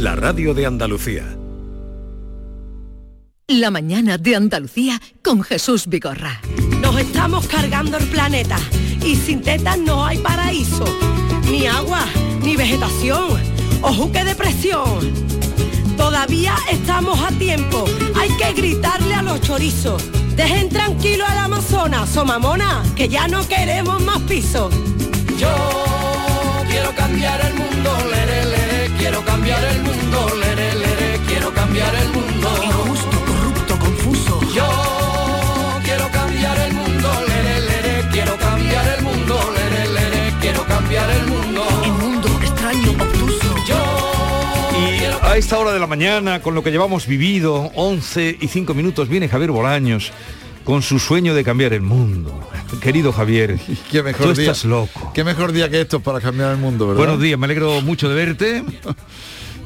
la radio de Andalucía. La mañana de Andalucía con Jesús Vigorra. Nos estamos cargando el planeta y sin tetas no hay paraíso, ni agua, ni vegetación, o que de presión. Todavía estamos a tiempo, hay que gritarle a los chorizos. Dejen tranquilo al Amazonas, somamona, que ya no queremos más pisos. Yo quiero cambiar el mundo, cambiar el mundo, lere, lere, quiero cambiar el mundo. Injusto, corrupto, confuso. Yo quiero cambiar el mundo, lere, lere, quiero cambiar el mundo, lere, lere, quiero cambiar el mundo. El mundo extraño, obtuso. Yo Y a esta hora de la mañana, con lo que llevamos vivido, 11 y 5 minutos, viene Javier Bolaños con su sueño de cambiar el mundo. Querido Javier, Qué mejor tú día. estás loco. Qué mejor día que esto para cambiar el mundo, ¿verdad? Buenos días, me alegro mucho de verte.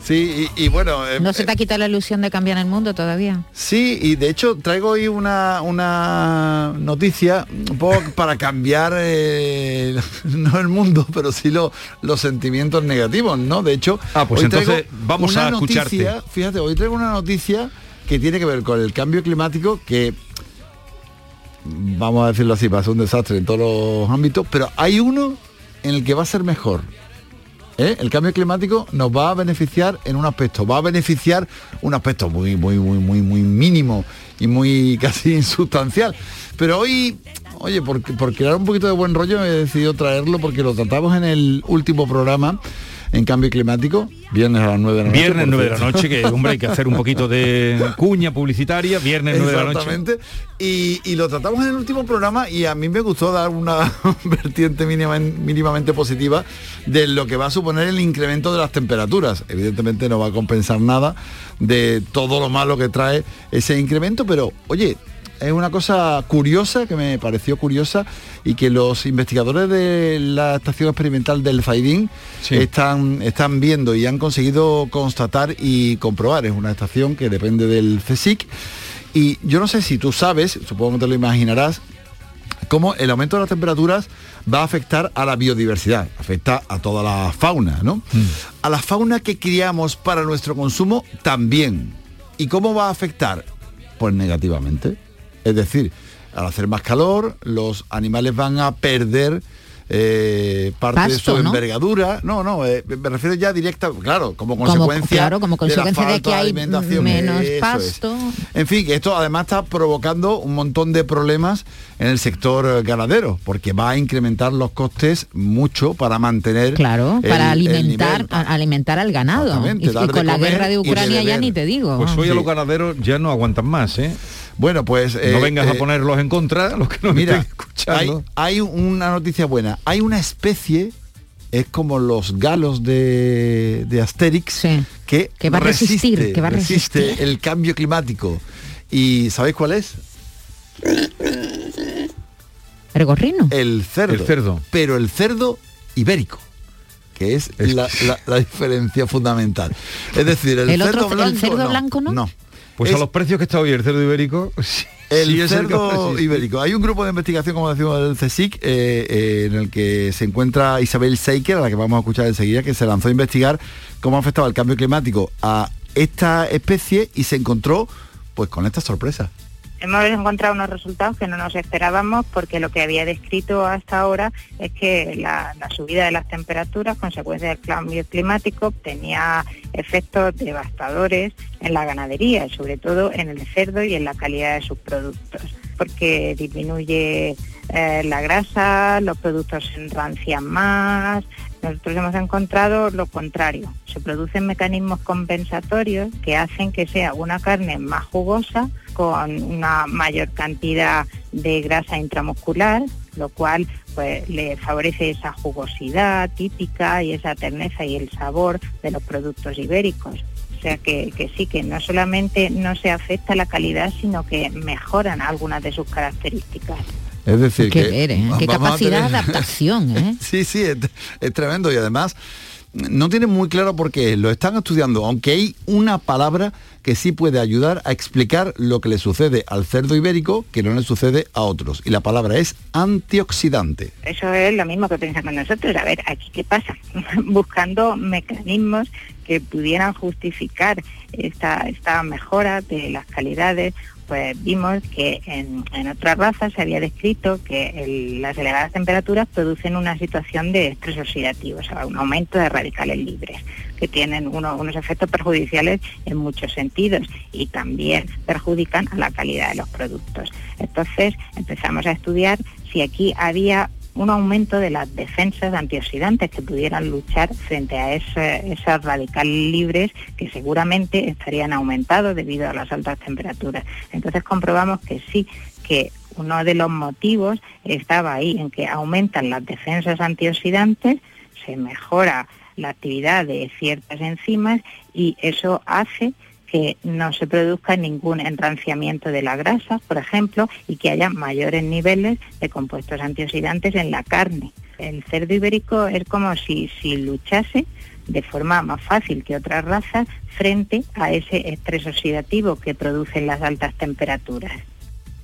Sí, y, y bueno, eh, No se te ha quitado la ilusión de cambiar el mundo todavía. sí, y de hecho traigo hoy una, una noticia un poco para cambiar eh, no el mundo, pero sí lo- los sentimientos negativos, ¿no? De hecho, Ah, pues hoy traigo entonces vamos una a escucharte. noticia, Fíjate, hoy traigo una noticia que tiene que ver con el cambio climático que vamos a decirlo así, va a ser un desastre en todos los ámbitos, pero hay uno en el que va a ser mejor. ¿Eh? El cambio climático nos va a beneficiar en un aspecto, va a beneficiar un aspecto muy, muy, muy, muy, muy mínimo y muy casi insustancial. Pero hoy, oye, por, por crear un poquito de buen rollo he decidido traerlo porque lo tratamos en el último programa en cambio climático, viernes a las 9 de la noche. Viernes por 9 de la noche, que hombre hay que hacer un poquito de cuña publicitaria, viernes 9 de la noche. Exactamente. Y, y lo tratamos en el último programa y a mí me gustó dar una vertiente mínima- mínimamente positiva de lo que va a suponer el incremento de las temperaturas. Evidentemente no va a compensar nada de todo lo malo que trae ese incremento, pero oye, es una cosa curiosa que me pareció curiosa y que los investigadores de la estación experimental del Zaidín Sí. están, están viendo y han conseguido constatar y comprobar. Es una estación que depende del CSIC y yo no sé si tú sabes, supongo que te lo imaginarás, cómo el aumento de las temperaturas va a afectar a la biodiversidad, afecta a toda la fauna, ¿no? A la fauna que criamos para nuestro consumo también. ¿Y cómo va a afectar? Pues negativamente. Es decir, al hacer más calor, los animales van a perder eh, parte de su ¿no? envergadura. No, no, eh, me refiero ya directa, claro, como Como- consecuencia. claro, como de la consecuencia de que hay alimentación. menos Eso es. pasto. En fin, que esto además está provocando un montón de problemas en el sector ganadero, porque va a incrementar los costes mucho para mantener Claro, el- para el alimentar, alimentar al ganado. Y, con la guerra de Ucrania ya ni te digo. Pues hoy a los ganaderos ya no aguantan más, ¿eh? Bueno, pues... no eh, vengas eh, a ponerlos en contra, los que nos Mira, estén escuchando. hay, hay una noticia buena. Hay una especie, es como los galos de, de Asterix, Sí. que, Que va a resistir, que va a resiste resistir. el cambio climático. ¿Y sabéis cuál es? ¿El gorrino? El cerdo. El cerdo. Pero el cerdo ibérico que es, Es- la, la- la diferencia fundamental. Es decir, el, ¿El cerdo otro- el blanco cerdo blanco no? No. Pues Es a los precios que está hoy el cerdo ibérico, el sí cerdo ibérico. Hay un grupo de investigación, como decimos, del CSIC, eh, eh, en el que se encuentra Isabel Seiker, a la que vamos a escuchar enseguida, que se lanzó a investigar cómo afectaba el cambio climático a esta especie y se encontró pues con esta sorpresa. Hemos encontrado unos resultados que no nos esperábamos porque lo que había descrito hasta ahora es que la, subida de las temperaturas, consecuencia del cambio climático, tenía efectos devastadores en la ganadería, sobre todo en el cerdo y en la calidad de sus productos, porque disminuye eh, la grasa, los productos se enrancian más. Nosotros hemos encontrado lo contrario. Se producen mecanismos compensatorios que hacen que sea una carne más jugosa con una mayor cantidad de grasa intramuscular, lo cual pues le favorece esa jugosidad típica y esa terneza y el sabor de los productos ibéricos. O sea que, que sí, que no solamente no se afecta la calidad, sino que mejoran algunas de sus características. Es decir, Qué que ver, ¿eh? Qué capacidad de adaptación, ¿eh? Sí, sí, es, es tremendo y además no tienen muy claro por qué, lo están estudiando, aunque hay una palabra que sí puede ayudar a explicar lo que le sucede al cerdo ibérico que no le sucede a otros. Y la palabra es antioxidante. Eso es lo mismo que pensamos nosotros. A ver, aquí qué pasa. Buscando mecanismos que pudieran justificar esta, esta mejora de las calidades, pues vimos que en, en otras razas se había descrito que las elevadas temperaturas producen una situación de estrés oxidativo, o sea, un aumento de radicales libres, que tienen uno- unos efectos perjudiciales en muchos sentidos y también perjudican a la calidad de los productos. Entonces empezamos a estudiar si aquí había un aumento de las defensas antioxidantes que pudieran luchar frente a esos radicales libres que seguramente estarían aumentados debido a las altas temperaturas. Entonces comprobamos que sí, que uno de los motivos estaba ahí en que aumentan las defensas antioxidantes, se mejora la actividad de ciertas enzimas y eso hace que no se produzca ningún enranciamiento de la grasa, por ejemplo, y que haya mayores niveles de compuestos antioxidantes en la carne. El cerdo ibérico es como si, si luchase de forma más fácil que otras razas frente a ese estrés oxidativo que producen las altas temperaturas.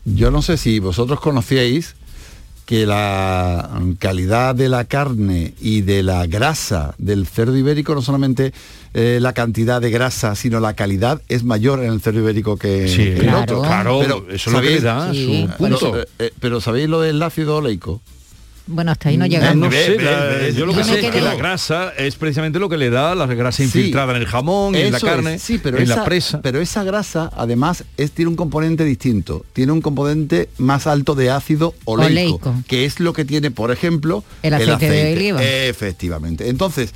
Yo no sé si vosotros conocíais que la calidad de la carne y de la grasa del cerdo ibérico, no solamente eh, la cantidad de grasa, sino la calidad es mayor en el cerdo ibérico que, Sí, en claro. otro. Claro, eso es lo que le da Sí. su punto. Pero, eh, pero ¿sabéis lo del ácido oleico? Bueno, hasta ahí no Eh, llegamos. no sé, la- yo lo que sé es que la grasa es precisamente lo que le da la grasa Sí. infiltrada en el jamón y en la es, carne, sí, pero en esa, la presa. Pero esa grasa, además, es, tiene un componente distinto. Tiene un componente más alto de ácido oleico, Oleico. que es lo que tiene, por ejemplo, El aceite de oliva. Efectivamente. Entonces,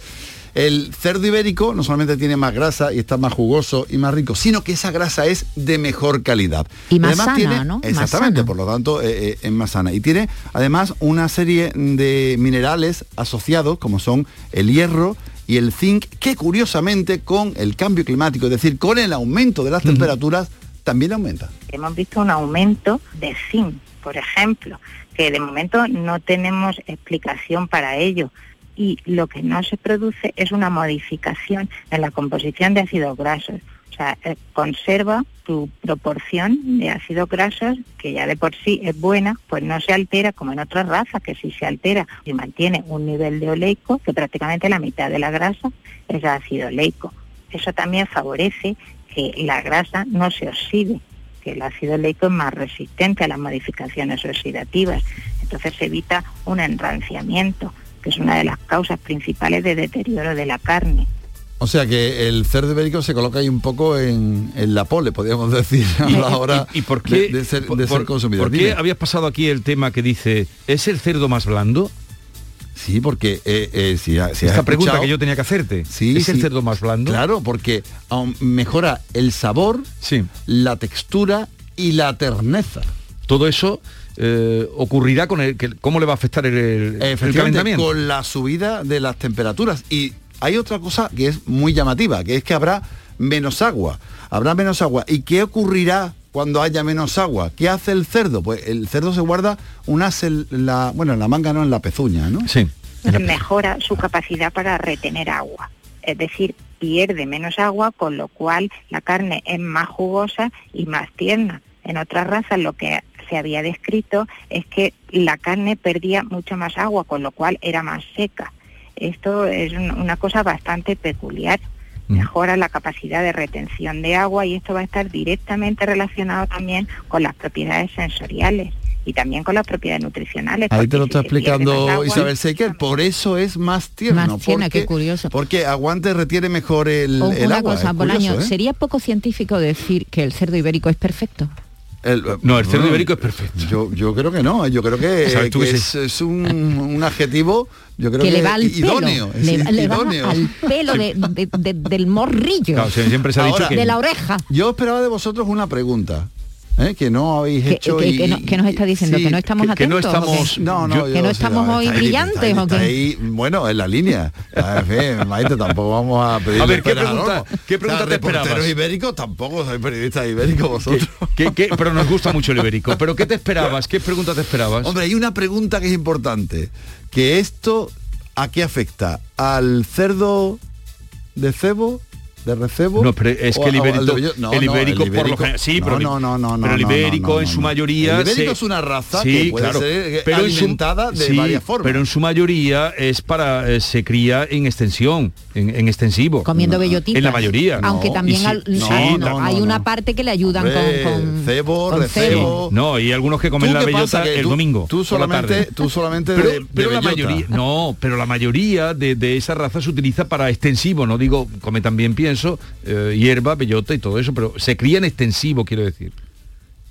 el cerdo ibérico no solamente tiene más grasa y está más jugoso y más rico, sino que esa grasa es de mejor calidad. Y más sana, tiene, ¿no? Exactamente, sana. por lo tanto, eh, eh, es más sana. Y tiene además una serie de minerales asociados, como son el hierro y el zinc, que curiosamente con el cambio climático, es decir, con el aumento de las temperaturas, también aumenta. Hemos visto un aumento de zinc, por ejemplo, que de momento no tenemos explicación para ello. Y lo que no se produce es una modificación en la composición de ácidos grasos. O sea, eh, conserva tu proporción de ácidos grasos, que ya de por sí es buena, pues no se altera como en otras razas, que sí se altera y mantiene un nivel de oleico, que prácticamente la mitad de la grasa es ácido oleico. Eso también favorece que la grasa no se oxide, que el ácido oleico es más resistente a las modificaciones oxidativas. Entonces se evita un enranciamiento, que es una de las causas principales de deterioro de la carne. O sea que el cerdo ibérico se coloca ahí un poco en, en la pole, podríamos decir, a la hora ¿Y, y por qué, de, de ser, por- consumidor. ¿Por qué Dime. habías pasado aquí el tema que dice, ¿es el cerdo más blando? Sí, porque eh, eh, si, ha- si Esta pregunta que yo tenía que hacerte. Sí, ¿Es el cerdo más blando? Claro, porque aun mejora el sabor, Sí. la textura y la terneza. Todo eso eh, ocurrirá con el... Que, ¿Cómo le va a afectar el, el- calentamiento? con la subida de las temperaturas. Y hay otra cosa que es muy llamativa, que es que habrá menos agua. Habrá menos agua. ¿Y qué ocurrirá cuando haya menos agua? ¿Qué hace el cerdo? Pues el cerdo se guarda un as en la, bueno, en la manga, no en la pezuña, ¿no? Sí. mejora su capacidad para retener agua. Es decir, pierde menos agua, con lo cual la carne es más jugosa y más tierna. En otras razas lo que se había descrito es que la carne perdía mucho más agua, con lo cual era más seca. Esto es un- una cosa bastante peculiar. Mm. Mejora la capacidad de retención de agua y esto va a estar directamente relacionado también con las propiedades sensoriales y también con las propiedades nutricionales. Ahí porque te lo está explicando agua, Isabel Seiker, por eso es más tierno. Más tierna, porque, qué curioso. Porque aguante retiene mejor el, O el una agua. cosa, es Bolaño, curioso, ¿eh? ¿sería poco científico decir que el cerdo ibérico es perfecto? El- No, el cerdo bueno, ibérico es perfecto. Yo, yo creo que no, yo creo que, ¿Sabes tú que que es, es un, un adjetivo, yo creo que que, le va al idóneo. pelo, le, va al pelo de- de- de- del morrillo, Claro, siempre se ha Ahora, dicho que... de la oreja. Yo esperaba de vosotros una pregunta, ¿eh? que no habéis Que, hecho que- y- que no- que nos está diciendo sí, que no estamos que- que no atentos. ¿o estamos- No, no, Yo- que no estamos hoy ahí, brillantes, está ahí, ¿o qué? está ahí, bueno, en la línea. Tampoco vamos a pedir A ver, ¿qué pregunta- qué pregunta te esperabas? Ibéricos tampoco sois periodistas ibéricos vosotros. ¿Qué- qué- pero nos gusta mucho el ibérico. ¿Pero qué te esperabas? ¿Qué pregunta te esperabas? Hombre, hay una pregunta que es importante, que esto ¿a qué afecta? al cerdo de cebo, de recebo. No, pero es que el ibérico, no, el por lo general, sí, pero, no, no, no, pero el ibérico en su mayoría El ibérico se- es una raza sí, que puede claro, ser pero en su- alimentada de sí, varias formas. Pero en su mayoría es para eh, se cría en extensión, en, en extensivo. Comiendo bellotitas. En la mayoría. Aunque también al- sí, hay, no, hay no, una no. parte que le ayudan Hombre, con, con cebo, con recebo. No, y algunos que comen ¿Tú la bellota el tú- domingo. tú solamente- tú solamente pero, la mayoría, no, pero la mayoría de, de esa raza se utiliza para extensivo, no digo, come también eh, hierba, bellota y todo eso, pero se cría en extensivo, quiero decir.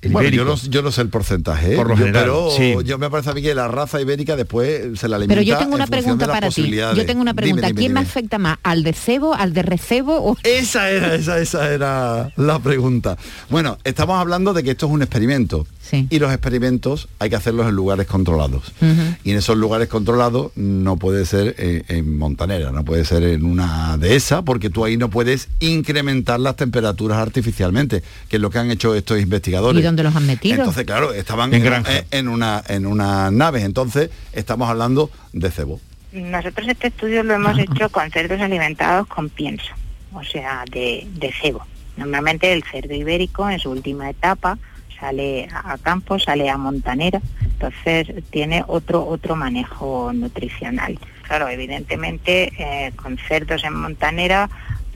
El Bueno, yo no, yo no sé el porcentaje, ¿eh? Por lo Yo- general, pero sí. yo me parece a mí que la raza ibérica después se la alimenta Pero yo tengo una en pregunta para ti. Yo tengo una pregunta. dime, ¿Quién me afecta más? ¿Al de cebo, al de recebo o Esa era, esa, esa era la pregunta. Bueno, estamos hablando de que esto es un experimento. Sí. Y los experimentos hay que hacerlos en lugares controlados. Y en esos lugares controlados no puede ser eh, en montanera, no puede ser en una dehesa, porque tú ahí no puedes incrementar las temperaturas artificialmente, que es lo que han hecho estos investigadores. ¿Y dónde los han metido? Entonces, claro, estaban En en, granja. en- una en una nave. Entonces, estamos hablando de cebo. Nosotros este estudio lo hemos hecho con cerdos alimentados con pienso, o sea, de, de cebo. Normalmente el cerdo ibérico en su última etapa sale a a campo, sale a montanera, entonces tiene otro otro manejo nutricional. Claro, evidentemente eh, con cerdos en montanera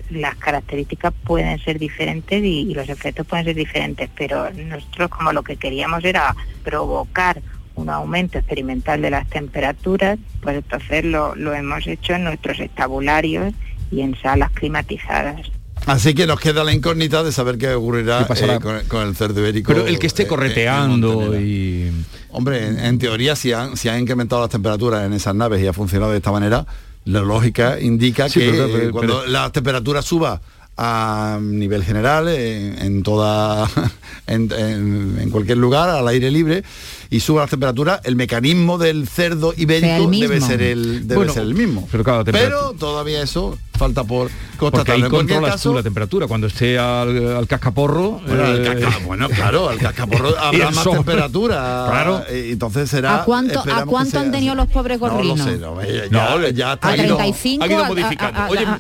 las características pueden ser diferentes y, y los efectos pueden ser diferentes, pero nosotros como lo que queríamos era provocar un aumento experimental de las temperaturas, pues entonces lo, lo hemos hecho en nuestros estabularios y en salas climatizadas. Así que nos queda la incógnita de saber qué ocurrirá ¿Qué pasará? eh, con, con el cerdo ibérico. Pero el que esté correteando y... Hombre, en, en teoría si han, si han incrementado las temperaturas en esas naves y ha funcionado de esta manera, la lógica indica Sí, que pero- pero- eh, cuando pero- la temperatura suba a nivel general en, en toda en, en- en cualquier lugar al aire libre y suba la temperatura el mecanismo del cerdo ibérico el debe ser el debe Bueno, ser el mismo pero claro, todavía eso falta por Porque constatar ahí en cualquier controlas caso tú la temperatura. Cuando esté al, al cascaporro... bueno, al eh, casca- bueno, claro, al cascaporro habrá más sol. temperatura. Claro. eh, Entonces será. ¿A cuánto- a cuánto han tenido los pobres gorrinos? No lo sé, no, eh, No, ya, ya ha ido- 35? ha ido a- a- modificando. a- a- Oye, a-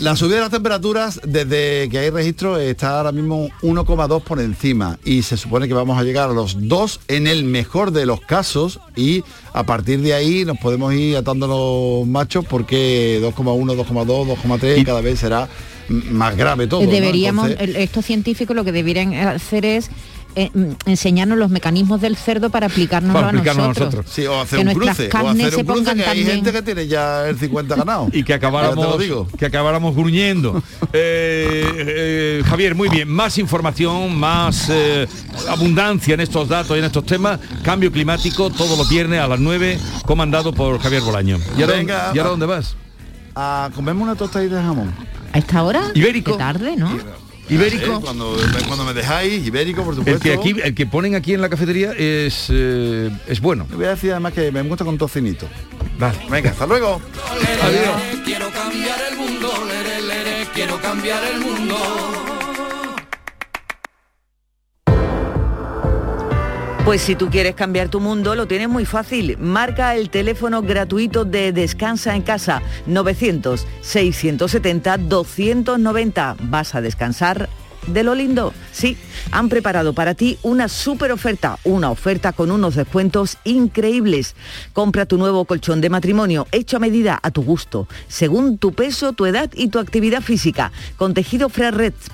La subida de las temperaturas desde que hay registro está ahora mismo 1,2 por encima y se supone que vamos a llegar a los 2 en el mejor de los casos y a partir de ahí nos podemos ir atando los machos porque 2,1, 2,2, 2,3 Y- cada vez será más grave todo. ¿no? Deberíamos, Entonces- estos científicos lo que deberían hacer es eh, mm, enseñarnos los mecanismos del cerdo para aplicárnoslo Para a aplicarnos a nosotros. nosotros. Sí, o hacer que un nuestras cruce, o carnes hacer se un cruce pongan que hay también- gente que tiene ya el 50 ganado. y que acabáramos lo digo. que acabáramos gruñendo Eh, eh, Javier muy bien más información más eh, abundancia en estos datos y en estos temas cambio climático todos los viernes a las 9 comandado por Javier Bolaño y ahora, Venga. ¿y ahora dónde vas a comerme una tostadita de jamón. A esta hora, Ibérico. Qué tarde, ¿no? Ibérico Eh, cuando, cuando me dejáis, ibérico, por supuesto. el que aquí el que ponen aquí en la cafetería es eh, es bueno Le voy a decir además que me gusta con tocinito. vale Venga, hasta luego. Adiós. Quiero cambiar el mundo, quiero cambiar el mundo. Pues si tú quieres cambiar tu mundo, lo tienes muy fácil. Marca el teléfono gratuito de Descansa en Casa, 900-670-290. Vas a descansar de lo lindo. Sí, han preparado para ti una super oferta, una oferta con unos descuentos increíbles. Compra tu nuevo colchón de matrimonio hecho a medida a tu gusto, según tu peso, tu edad y tu actividad física, con tejido Fresh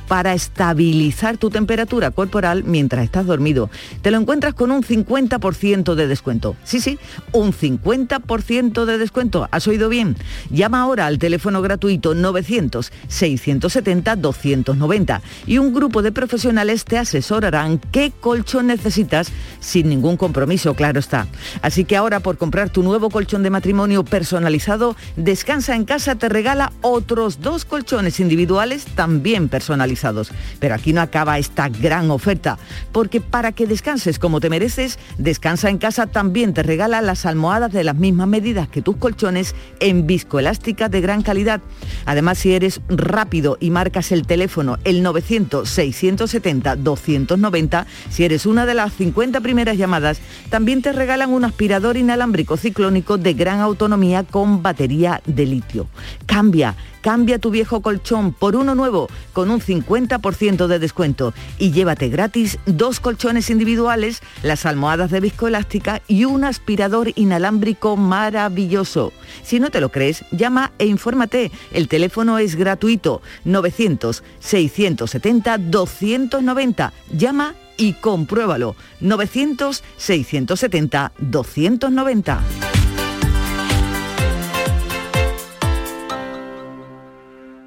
para estabilizar tu temperatura corporal mientras estás dormido. Te lo encuentras con un 50% de descuento. Sí, sí, un 50% de descuento. ¿Has oído bien? Llama ahora al teléfono gratuito 900-670-290 y un grupo de profesionales te asesorarán qué colchón necesitas sin ningún compromiso, claro está. Así que ahora por comprar tu nuevo colchón de matrimonio personalizado, Descansa en casa te regala otros dos colchones individuales también personalizados. Pero aquí no acaba esta gran oferta, porque para que descanses como te mereces, Descansa en casa también te regala las almohadas de las mismas medidas que tus colchones en viscoelástica de gran calidad. Además, si eres rápido y marcas el teléfono el 900 900-670-290. Si eres una de las 50 primeras llamadas, también te regalan un aspirador inalámbrico ciclónico de gran autonomía con batería de litio. Cambia Cambia tu viejo colchón por uno nuevo con un 50% de descuento y llévate gratis dos colchones individuales, las almohadas de viscoelástica y un aspirador inalámbrico maravilloso. Si no te lo crees, llama e infórmate. El teléfono es gratuito 900 670 290. Llama y compruébalo. 900 670 290.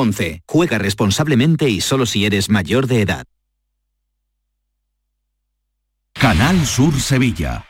11. Juega responsablemente y solo si eres mayor de edad. Canal Sur Sevilla.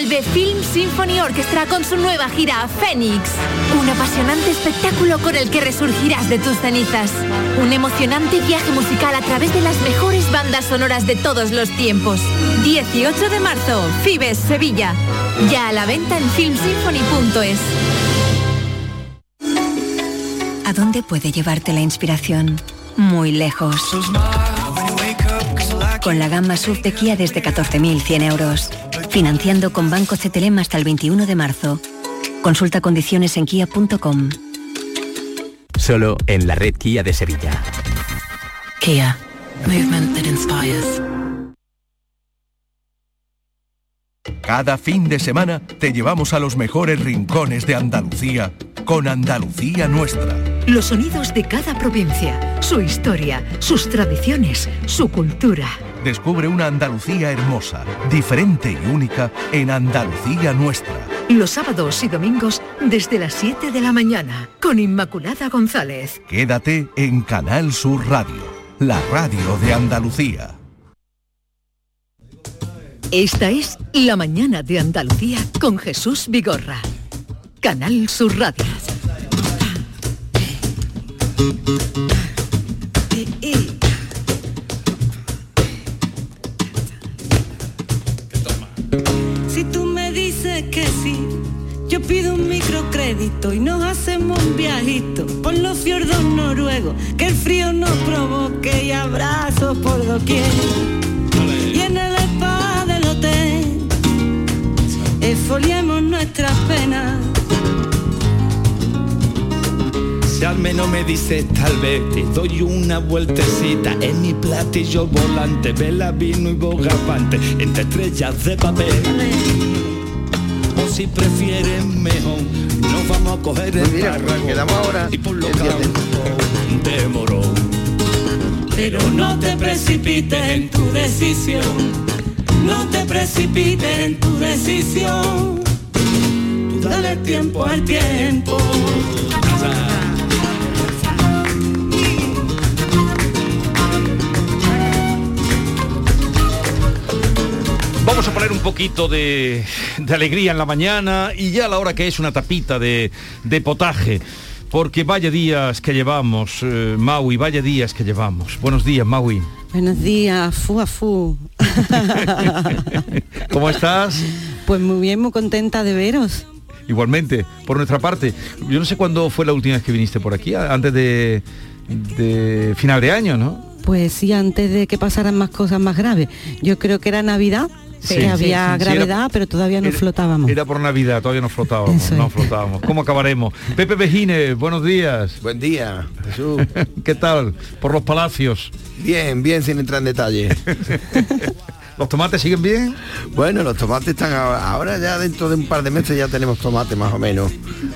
Vuelve Film Symphony Orchestra con su nueva gira Fénix. Un apasionante espectáculo con el que resurgirás de tus cenizas. Un emocionante viaje musical a través de las mejores bandas sonoras de todos los tiempos. 18 de marzo, Fibes, Sevilla. Ya a la venta en filmsymphony.es. ¿A dónde puede llevarte la inspiración? Muy lejos. Con la gama SUV de Kia desde 14.100 euros. Financiando con Banco CTLM hasta el 21 de marzo. Consulta condiciones en kia.com. Solo en la red Kia de Sevilla. Kia. Movement that inspires. Cada fin de semana te llevamos a los mejores rincones de Andalucía con Andalucía Nuestra. Los sonidos de cada provincia, su historia, sus tradiciones, su cultura. Descubre una Andalucía hermosa, diferente y única en Andalucía Nuestra. Los sábados y domingos desde las 7 de la mañana con Inmaculada González. Quédate en Canal Sur Radio, la radio de Andalucía. Esta es La mañana de Andalucía con Jesús Vigorra. Canal Sur Radio. Yo pido un microcrédito y nos hacemos un viajito por los fiordos noruegos, que el frío nos provoque y abrazos por doquier. Y en el spa del hotel, esfoliemos nuestras penas. Si al menos me dices tal vez te doy una vueltecita en mi platillo volante, vela, vino y bogavante, entre estrellas de papel. Si prefieres mejor, nos vamos a coger el quedamos ahora y por campos de morón. Pero no te precipites en tu decisión, no te precipites en tu decisión. Tú dale tiempo al tiempo. Un poquito de, de alegría en la mañana y ya a la hora que es una tapita de, de potaje. Porque vaya días que llevamos, eh, Maui, vaya días que llevamos. Buenos días, Maui. Buenos días, fu a fu. ¿Cómo estás? Pues muy bien, muy contenta de veros. Igualmente, por nuestra parte. Yo no sé cuándo fue la última vez que viniste por aquí, antes de, de final de año, ¿no? Pues sí, antes de que pasaran más cosas más graves. Yo creo que era Navidad, Sí, que sí, había sí, gravedad, era- pero todavía no era- flotábamos. Era por Navidad, todavía no flotábamos, no flotábamos. ¿Cómo acabaremos? Pepe Vejines, buenos días. Buen día, Jesús. ¿Qué tal? Por los palacios. Bien, bien, sin entrar en detalle. ¿Los tomates siguen bien? Bueno, los tomates están ahora, ahora ya dentro de un par de meses ya tenemos tomate más o menos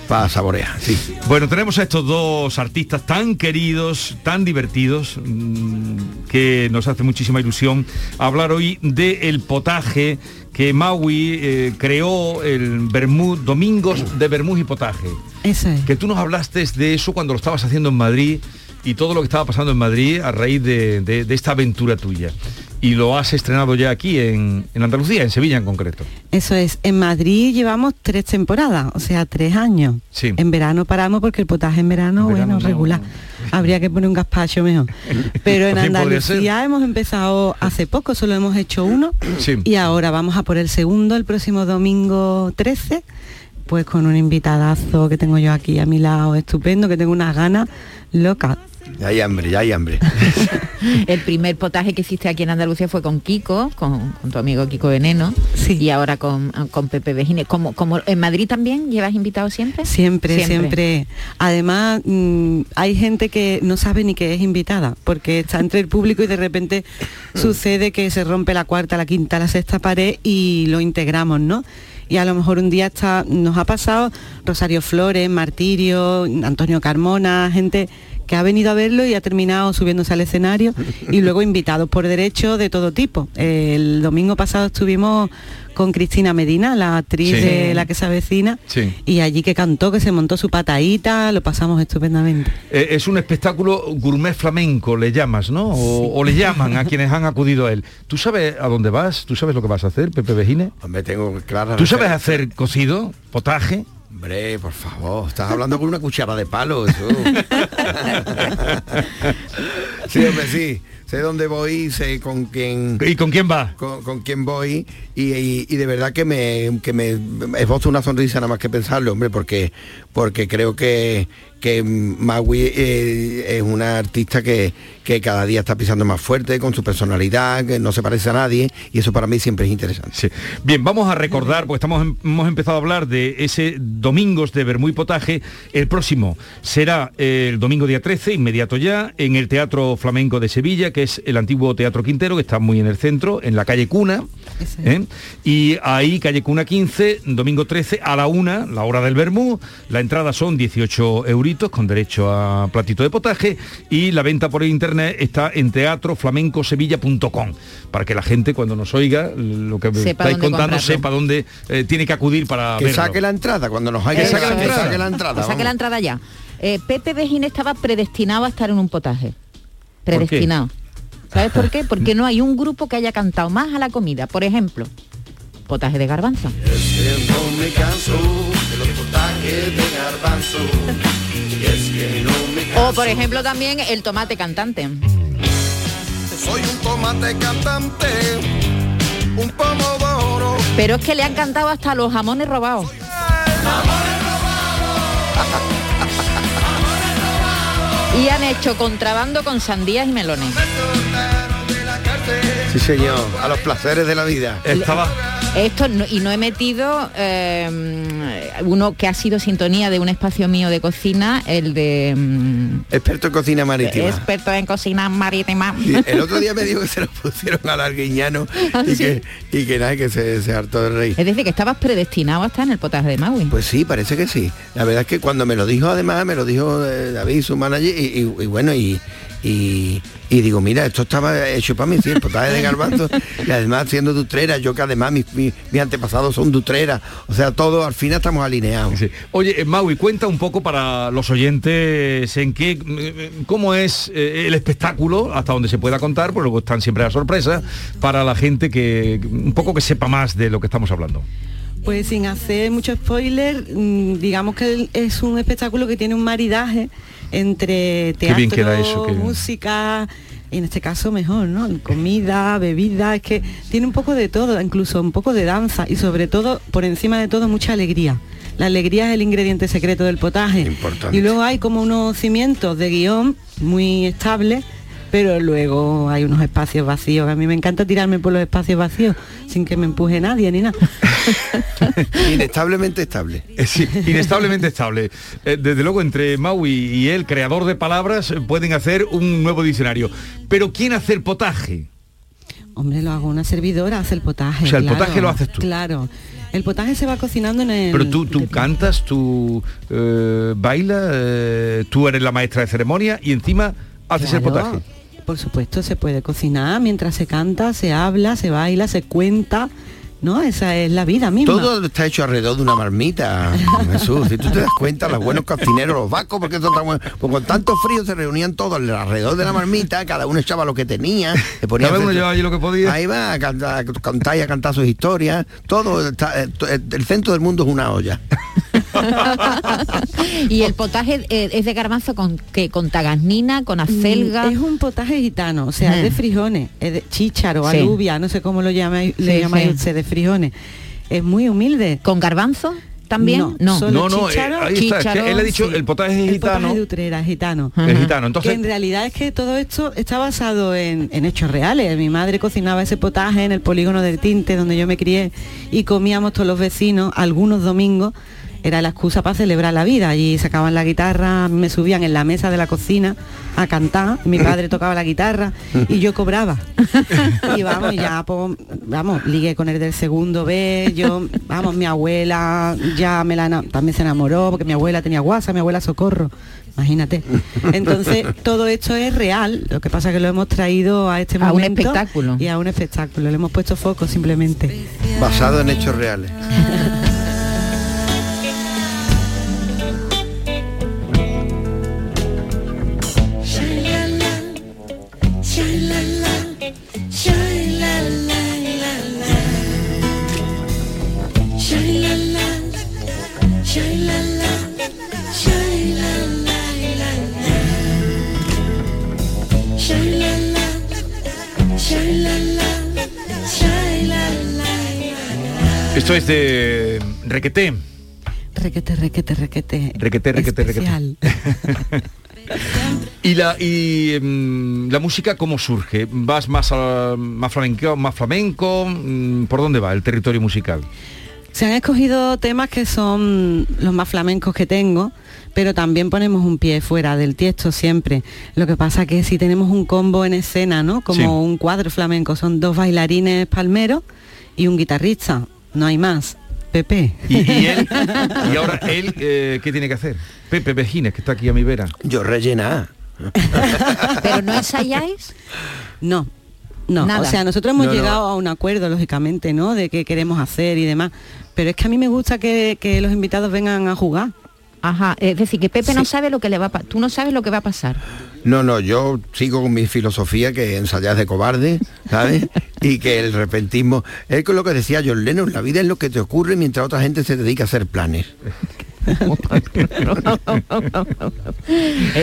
para saborear, sí. Bueno, tenemos a estos dos artistas tan queridos, tan divertidos, mm, que nos hace muchísima ilusión hablar hoy del potaje que Maui eh, creó el Bermú, Domingos de Bermú y Potaje. Eso es. Que tú nos hablaste de eso cuando lo estabas haciendo en Madrid y todo lo que estaba pasando en Madrid a raíz de, de- de esta aventura tuya. Y lo has estrenado ya aquí en, en Andalucía, en Sevilla en concreto. Eso es, en Madrid llevamos tres temporadas, o sea, tres años. Sí. En verano paramos porque el potaje en verano, En verano bueno, no. regular. Habría que poner un gazpacho mejor. Pero en. Andalucía hemos empezado hace poco, solo hemos hecho uno. Sí. Y ahora vamos a por el segundo el próximo domingo 13, pues con un invitadazo que tengo yo aquí a mi lado, estupendo, que tengo unas ganas locas. Ya hay hambre, ya hay hambre. El primer potaje que hiciste aquí en Andalucía fue con Kiko, con, con tu amigo Kiko Veneno, y ahora con, con Pepe Vejines. Como, como en Madrid también llevas invitado siempre? Siempre, siempre. Además, mm, hay gente que no sabe ni que es invitada, porque está entre el público y de repente sucede que se rompe la cuarta, la quinta, la sexta pared y lo integramos, ¿no? Y a lo mejor un día está, nos ha pasado Rosario Flores, Martirio, Antonio Carmona, gente que ha venido a verlo y ha terminado subiéndose al escenario y luego invitados por derecho de todo tipo. El domingo pasado estuvimos con Cristina Medina, la actriz Sí. de La que se avecina, Sí. y allí que cantó, que se montó su patadita, lo pasamos estupendamente. Eh, es un espectáculo gourmet flamenco, le llamas, ¿no? O, o le llaman a quienes han acudido a él. ¿Tú sabes a dónde vas? ¿Tú sabes lo que vas a hacer, Pepe Vejines? Hombre, tengo clara ¿Tú sabes hacer cocido, potaje? Hombre, por favor, estás hablando con una cuchara de palo, eso. sí, hombre, sí. Sé dónde voy, sé con quién... ¿Y con quién va? Con, con quién voy y, y- y de verdad que me, que me esbozo una sonrisa nada más que pensarlo, hombre, porque, porque creo que, que Maui eh, es una artista que, que cada día está pisando más fuerte con su personalidad, que no se parece a nadie y eso para mí siempre es interesante. Bien, vamos a recordar, porque estamos, em- hemos empezado a hablar de ese Domingos de Bermú y Potaje. El próximo será el domingo día 13, inmediato ya, en el Teatro Flamenco de Sevilla, que es el antiguo Teatro Quintero, que está muy en el centro, en la calle Cuna. ¿eh? Y ahí, calle Cuna 15, domingo 13, a la una, la hora del Bermú. La entrada son 18 con derecho a platito de potaje. Y la venta por internet está en teatroflamencosevilla.com, para que la gente cuando nos oiga lo que me Sepa estáis contando comprarlo. sepa dónde eh, tiene que acudir para Que verlo. saque la entrada cuando nos haya Que saque la entrada. saque la entrada. Que saque vamos. la entrada ya. Eh, Pepe Vejines estaba predestinado a estar en un potaje. Predestinado. ¿Sabes por qué? Porque no hay un grupo que haya cantado más a la comida. Por ejemplo, potaje de garbanzo. que no me canso de los potajes de garbanzo. O por ejemplo también el tomate cantante. Soy un tomate cantante, un pomodoro. Pero es que le han cantado hasta los jamones robados. Y han hecho contrabando con sandías y melones. Sí, señor, a los placeres de la vida. Estaba... Esto no- y no he metido eh, uno que ha sido sintonía de un espacio mío de cocina, el de mm, Experto en cocina marítima. experto en cocina marítima. Sí, el otro día me dijo que se lo pusieron al arguiñano ¿Ah, y, sí? que, y que nada, que se, se hartó de reír. Es decir, que estabas predestinado a estar en el potaje de Maui. Pues sí, parece que sí. La verdad es que cuando me lo dijo además, me lo dijo eh, David, su manager, y, y- y bueno, y, y, digo, mira, esto estaba hecho para sí, el potaje de garbanzo, y además siendo dutrera, yo que además mis, mis- antepasados son dutreras, o sea, todo al final estamos alineados. Oye, eh, Maui, cuenta un poco para los oyentes en qué, eh, cómo es eh, el espectáculo, hasta donde se pueda contar, porque luego están siempre las sorpresas, para la gente que un poco que sepa más de lo que estamos hablando. Pues sin hacer mucho spoiler, mm, digamos que es un espectáculo que tiene un maridaje entre bien teatro, queda eso, qué- música, y en este caso mejor, ¿no? Comida, bebida, es que tiene un poco de todo, incluso un poco de danza y sobre todo, por encima de todo, mucha alegría. La alegría es el ingrediente secreto del potaje. Y luego hay como unos cimientos de guion muy estables, pero luego hay unos espacios vacíos. A mí me encanta tirarme por los espacios vacíos sin que me empuje nadie ni nada. Inestablemente estable. Eh, Sí, inestablemente estable. Eh, Desde luego, entre Maui y el creador de palabras, eh, pueden hacer un nuevo diccionario. Pero ¿quién hace el potaje? Hombre, lo hago una servidora, hace el potaje. O sea, el claro, potaje lo haces tú. Claro. El potaje se va cocinando en el... Pero tú, tú cantas, tú eh, bailas, eh, tú eres la maestra de ceremonia y encima haces el potaje. Por supuesto, se puede cocinar mientras se canta, se habla, se baila, se cuenta, ¿no? Esa es la vida misma. Todo está hecho alrededor de una marmita, Jesús. Si tú te das cuenta, los buenos cocineros, los vascos, porque son tan buenos, pues con tanto frío se reunían todos alrededor de la marmita, cada uno echaba lo que tenía, se ponía uno llevaba allí lo que podía. Ahí va a cantar, a cantar y a cantar sus historias. Todo, está- eh, eh, el centro del mundo es una olla. Y el potaje eh, es de garbanzo con que con tagasnina, con acelga. Mm, Es un potaje gitano, o sea, es de Mm. frijones, es de chícharo, Sí. alubia, no sé cómo lo llamáis, Sí, le llamáis sí. usted, de frijones. Es muy humilde. ¿Con garbanzo también? No, No. solo No, no, eh, chícharo, ahí está, es que chícharo, él ha dicho el potaje es El potaje gitano. de Utrera, gitano. Es gitano, entonces- Que en realidad es que todo esto está basado en, en hechos reales. Mi madre cocinaba ese potaje en el polígono del Tinte, donde yo me crié, y comíamos todos los vecinos algunos domingos. Era la excusa para celebrar la vida. Allí sacaban la guitarra, me subían en la mesa de la cocina a cantar. Mi padre tocaba la guitarra y yo cobraba. Y vamos, ya, pues, vamos, ligué con el del segundo B. Yo, vamos, mi abuela ya me la, también se enamoró porque mi abuela tenía guasa, mi abuela socorro. Imagínate. Entonces, todo esto es real. Lo que pasa es que lo hemos traído a este A un espectáculo. Y a un espectáculo. Le hemos puesto foco simplemente. Basado en hechos reales. Esto es de Requeté. Requete, requete, requete. Requeté, Especial. requeté. y la y mm, la música cómo surge? ¿Vas más a, más flamenco, más flamenco? Mm, ¿Por dónde va el territorio musical? Se han escogido temas que son los más flamencos que tengo, pero también ponemos un pie fuera del tiesto siempre. Lo que pasa que si tenemos un combo en escena, ¿no? Como Sí. un cuadro flamenco, son dos bailarines palmeros y un guitarrista, no hay más. Pepe. Y, y él, y ahora él, eh, ¿qué tiene que hacer? Pepe Vejines, que está aquí a mi vera. Yo rellena. Pero no ensayáis. No. No, Nada. o sea, nosotros hemos No, no. llegado a un acuerdo, lógicamente, ¿no? De qué queremos hacer y demás. Pero es que a mí me gusta que, que los invitados vengan a jugar. Ajá, es decir, que Pepe no sabe lo que le va a pasar. Tú no sabes lo que va a pasar. No, no, yo sigo con mi filosofía que ensayas de cobarde, ¿sabes? y que el repentismo, es con lo que decía John Lennon, la vida es lo que te ocurre mientras otra gente se dedica a hacer planes.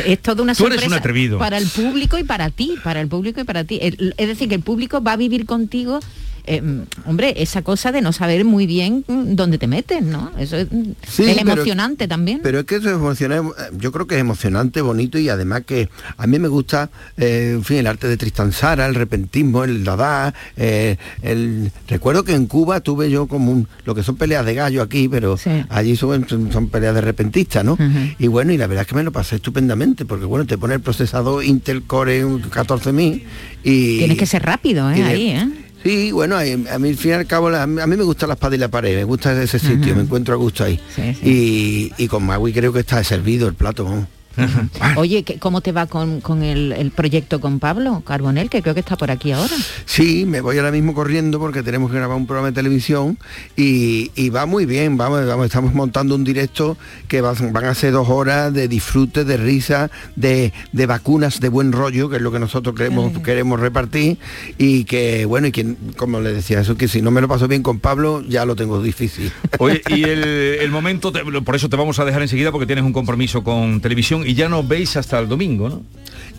Es toda una Tú eres sorpresa un atrevido. para el público y para ti, para el público y para ti. Es decir, que el público va a vivir contigo, eh, hombre, esa cosa de no saber muy bien mm, dónde te metes, ¿no? Eso es, mm, Sí, es pero- emocionante también. Pero es que eso es emocionante, yo creo que es emocionante, bonito y además que a mí me gusta, eh, en fin, el arte de Tristan Sara, el repentismo, el dada, eh, el recuerdo que en Cuba tuve yo como un, lo que son peleas de gallo aquí, pero allí son, son- peleas de repentistas, ¿no? Y bueno, y la verdad es que me lo pasé estupendamente, porque bueno, te pone el procesador Intel Core un 14000 y Tienes que ser rápido, ¿eh? Ahí, ¿eh? Sí, bueno, a, mí al fin y al cabo, a mí me gusta la espada y la pared, me gusta ese sitio, me encuentro a gusto ahí. Y, y con Magui creo que está servido el plato. ¿no? Oye, ¿qué- ¿cómo te va con, con el, el proyecto con Pablo Carbonel, que creo que está por aquí ahora? Sí, me voy ahora mismo corriendo porque tenemos que grabar un programa de televisión y, y va muy bien, vamos, vamos, estamos montando un directo que va- van a ser dos horas de disfrute, de risa, de, de vacunas de buen rollo, que es lo que nosotros queremos, queremos repartir y que, bueno, y que, como le decía, eso que si no me lo paso bien con Pablo, ya lo tengo difícil. Oye, y el, el momento, te- por eso te vamos a dejar enseguida porque tienes un compromiso con televisión y ya nos veis hasta el domingo, ¿no?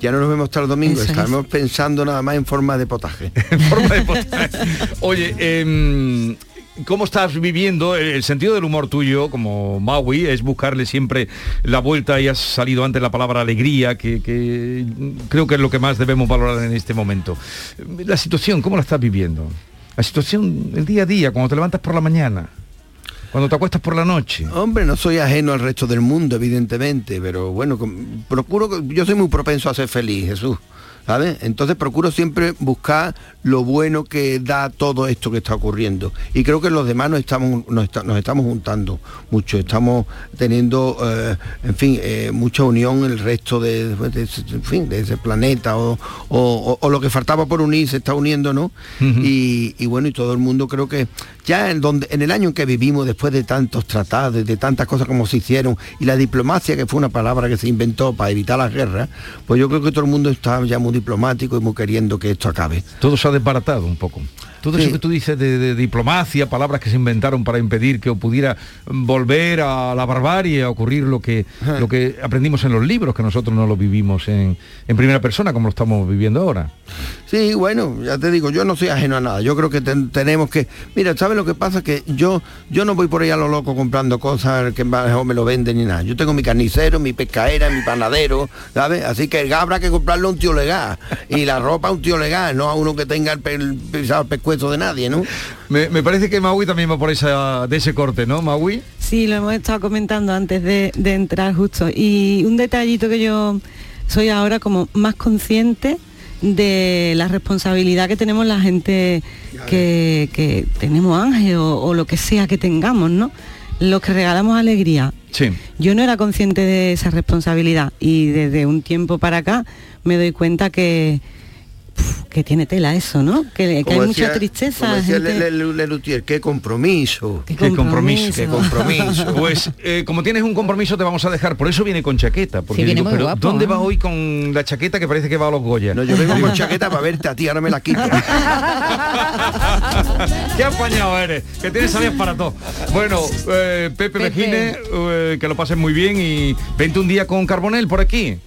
Ya no nos vemos hasta el domingo, Eso es. estamos pensando nada más en forma de potaje. En forma de potaje. Oye, em, ¿Cómo estás viviendo el, el sentido del humor tuyo como Maui? Es buscarle siempre la vuelta y has salido antes la palabra alegría, que, que creo que es lo que más debemos valorar en este momento. La situación, ¿cómo la estás viviendo? La situación, el día a día, cuando te levantas por la mañana. Cuando te acuestas por la noche. Hombre, no soy ajeno al resto del mundo, evidentemente, pero bueno, procuro, yo soy muy propenso a ser feliz, Jesús. ¿Sabes? Entonces procuro siempre buscar lo bueno que da todo esto que está ocurriendo. Y creo que los demás nos estamos, nos, esta- nos estamos juntando mucho, estamos teniendo, eh, en fin, eh, mucha unión el resto de, en fin, de ese planeta o, o- o- o lo que faltaba por unir se está uniendo, ¿no? y, y bueno, y todo el mundo creo que ya en, donde, en el año en que vivimos, después de tantos tratados, de tantas cosas como se hicieron, y la diplomacia, que fue una palabra que se inventó para evitar las guerras, pues yo creo que todo el mundo está ya muy diplomático y muy queriendo que esto acabe. Todo se ha desbaratado un poco. Todo Sí. eso que tú dices de, de diplomacia, palabras que se inventaron para impedir que pudiera volver a la barbarie, a ocurrir lo que, lo que aprendimos en los libros, que nosotros no lo vivimos en, en primera persona como lo estamos viviendo ahora. Sí, bueno, ya te digo, yo no soy ajeno a nada. Yo creo que ten- tenemos que... Mira, ¿sabes lo que pasa? Que yo yo no voy por ahí a lo loco comprando cosas que mejor me lo venden ni nada. Yo tengo mi carnicero, mi pescaera, mi panadero, ¿sabes? Así que el habrá que comprarlo a un tío legal. Y la ropa a un tío legal, no a uno que tenga el, el el pescuezo de nadie, ¿no? Me, me parece que Maui también va por esa, de ese corte, ¿no, Maui? Sí, lo hemos estado comentando antes de, de entrar justo. Y un detallito que yo soy ahora como más consciente de la responsabilidad que tenemos la gente que, que tenemos ángel o, o lo que sea que tengamos, ¿no? Los que regalamos alegría. Sí. Yo no era consciente de esa responsabilidad y desde un tiempo para acá me doy cuenta que, que tiene tela eso, ¿no? Que, que hay mucha tristeza. Como decía gente- Le- Le- Lelutier, qué compromiso. Qué compromiso. Qué compromiso. Pues eh, como tienes un compromiso te vamos a dejar, por eso viene con chaqueta. Porque Sí, viene digo, muy pero guapo, ¿dónde ¿eh? va hoy con la chaqueta que parece que va a los Goya? No, yo vengo con chaqueta para verte a ti, ahora me la quito. Qué apañado eres, que tienes sabias para todo. Bueno, eh, Pepe, Pepe. Mejines, eh, que lo pases muy bien y vente un día con Carbonel por aquí.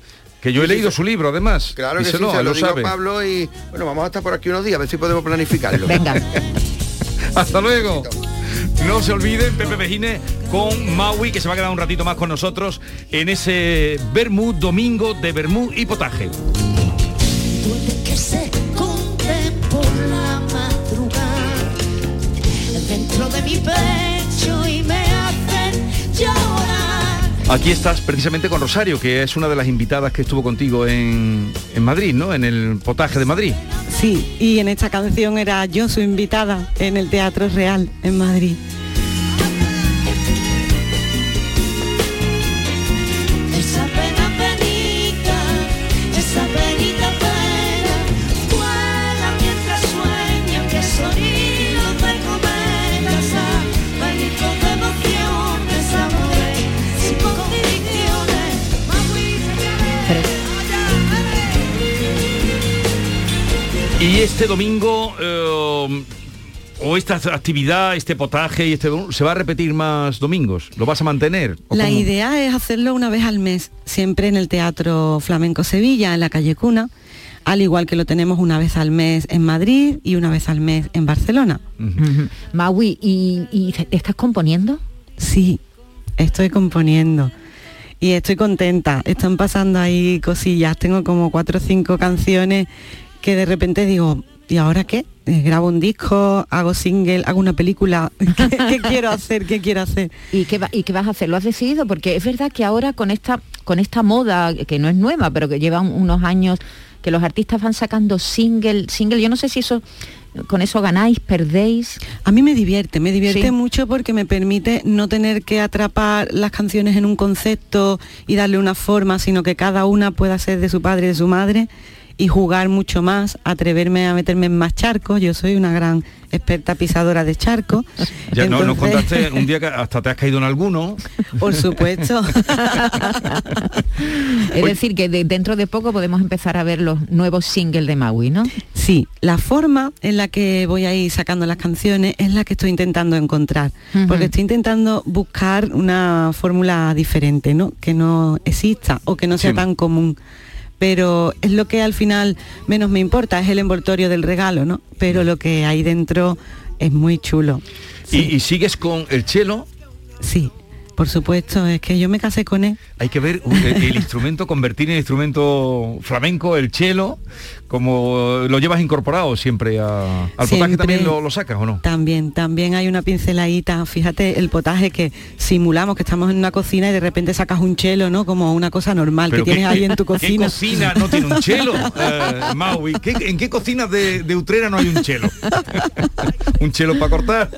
Que yo he leído sí. su libro, además. Claro que Díselo, sí, se lo, lo digo sabe. Pablo y bueno, vamos a estar por aquí unos días, a ver si podemos planificarlo. Venga. Hasta luego. No se olviden, Pepe Mejines con Maui, que se va a quedar un ratito más con nosotros en ese Bermú domingo de Bermú y potaje. dentro de mi Aquí estás precisamente con Rosario, que es una de las invitadas que estuvo contigo en, en Madrid, ¿no? En el potaje de Madrid. Sí, y en esta canción era yo su invitada en el Teatro Real en Madrid. Y este domingo, eh, o esta actividad, este potaje y este se va a repetir más domingos. ¿Lo vas a mantener? ¿O La cómo? idea es hacerlo una vez al mes, siempre en el Teatro Flamenco Sevilla, en la calle Cuna, al igual que lo tenemos una vez al mes en Madrid y una vez al mes en Barcelona. Maui, ¿y, y estás componiendo? Sí, estoy componiendo. Y estoy contenta. Están pasando ahí cosillas. Tengo como cuatro o cinco canciones que de repente digo, ¿y ahora qué? Eh, Grabo un disco, hago single, hago una película. ¿Qué, qué quiero hacer? ¿Qué quiero hacer? ¿Y qué, va- ¿Y qué vas a hacer? ¿Lo has decidido? Porque es verdad que ahora con esta, con esta moda, que no es nueva, pero que lleva un- unos años, que los artistas van sacando single, single, yo no sé si eso, con eso ganáis, perdéis. A mí me divierte, me divierte Sí. mucho porque me permite no tener que atrapar las canciones en un concepto y darle una forma, sino que cada una pueda ser de su padre y de su madre y jugar mucho más, atreverme a meterme en más charcos. Yo soy una gran experta pisadora de charcos. Ya no, nos contaste un día que hasta te has caído en alguno. Por supuesto. Es decir, que de- dentro de poco podemos empezar a ver los nuevos singles de Maui, ¿no? Sí, la forma en la que voy a ir sacando las canciones es la que estoy intentando encontrar, porque estoy intentando buscar una fórmula diferente, ¿no? Que no exista o que no sea Sí. tan común. Pero es lo que al final menos me importa, es el envoltorio del regalo, ¿no? Pero lo que hay dentro es muy chulo. Y, y sigues con el chelo. Sí, por supuesto, es que yo me casé con él. Hay que ver uh, el, instrumento, convertir en instrumento flamenco, el chelo, como lo llevas incorporado siempre a- al potaje también lo, lo sacas o no. También, también hay una pinceladita, fíjate el potaje que simulamos que estamos en una cocina y de repente sacas un chelo, ¿no? Como una cosa normal que tienes ¿qué- ahí en tu ¿Qué cocina. cocina no tiene un chelo, eh, Maui? ¿Qué- ¿En qué cocinas de, de Utrera no hay un chelo? un chelo para cortar.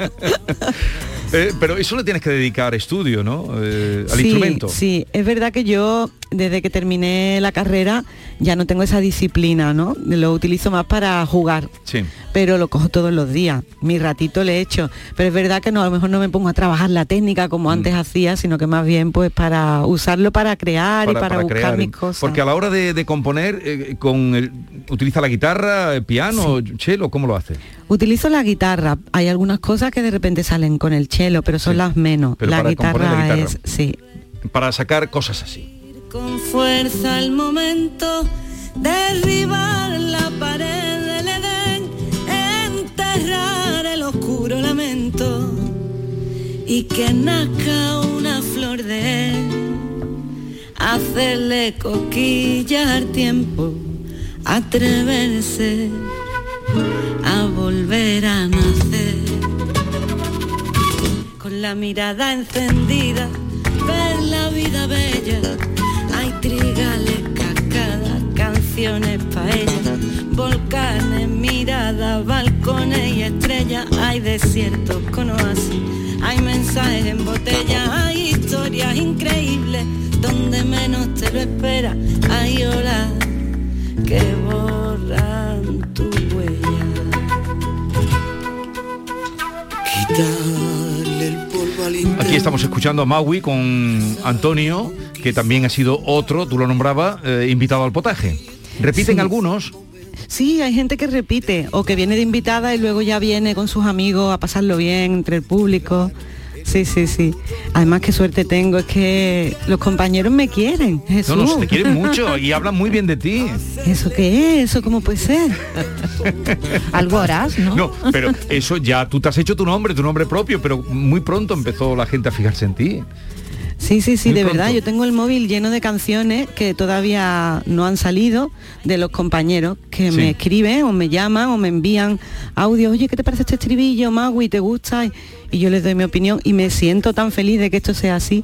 Eh, pero eso le tienes que dedicar estudio, ¿no? Eh, al sí, instrumento. Sí, es verdad que yo desde que terminé la carrera ya no tengo esa disciplina, ¿no? Lo utilizo más para jugar. Sí. pero lo cojo todos los días. Mi ratito le echo. Pero es verdad que no, a lo mejor no me pongo a trabajar la técnica Mm. como antes hacía, sino que más bien pues para usarlo para crear y para, buscar crear. mis cosas. Porque a la hora de, de componer, eh, con el, utiliza la guitarra, el piano, chelo, ¿cómo lo hace? Utilizo la guitarra. Hay algunas cosas que de repente salen con el chelo, pero son las menos. Pero la para guitarra, la guitarra. es sí. Para sacar cosas así. Con fuerza el momento, derribar la pared del Edén, enterrar el oscuro lamento y que nazca una flor de él, hacerle cosquillas al tiempo, atreverse a volver a nacer la mirada encendida, ver la vida bella. Hay trigales, cascadas, canciones pa' ella, volcanes, miradas, balcones y estrellas. Hay desiertos con oasis, hay mensajes en botella, hay historias increíbles donde menos te lo esperas. Hay olas que borran Aquí estamos escuchando a Maui con Antonio, que también ha sido otro, tú lo nombrabas, eh, invitado al potaje. Repiten Sí. algunos. Sí, hay gente que repite o que viene de invitada y luego ya viene con sus amigos a pasarlo bien entre el público. Sí, sí, sí. Además, qué suerte tengo, es que los compañeros me quieren, Jesús. No, no, te quieren mucho y hablan muy bien de ti. ¿Eso qué es? ¿Eso cómo puede ser? Algo harás, ¿no? No, pero eso ya, tú te has hecho tu nombre, tu nombre propio, pero muy pronto empezó la gente a fijarse en ti. Sí, sí, sí, Muy de pronto. verdad. Yo tengo el móvil lleno de canciones que todavía no han salido de los compañeros que Sí. me escriben o me llaman o me envían audio. Oye, ¿qué te parece este estribillo, Magui? ¿Te gusta? Y- Y yo les doy mi opinión y me siento tan feliz de que esto sea así.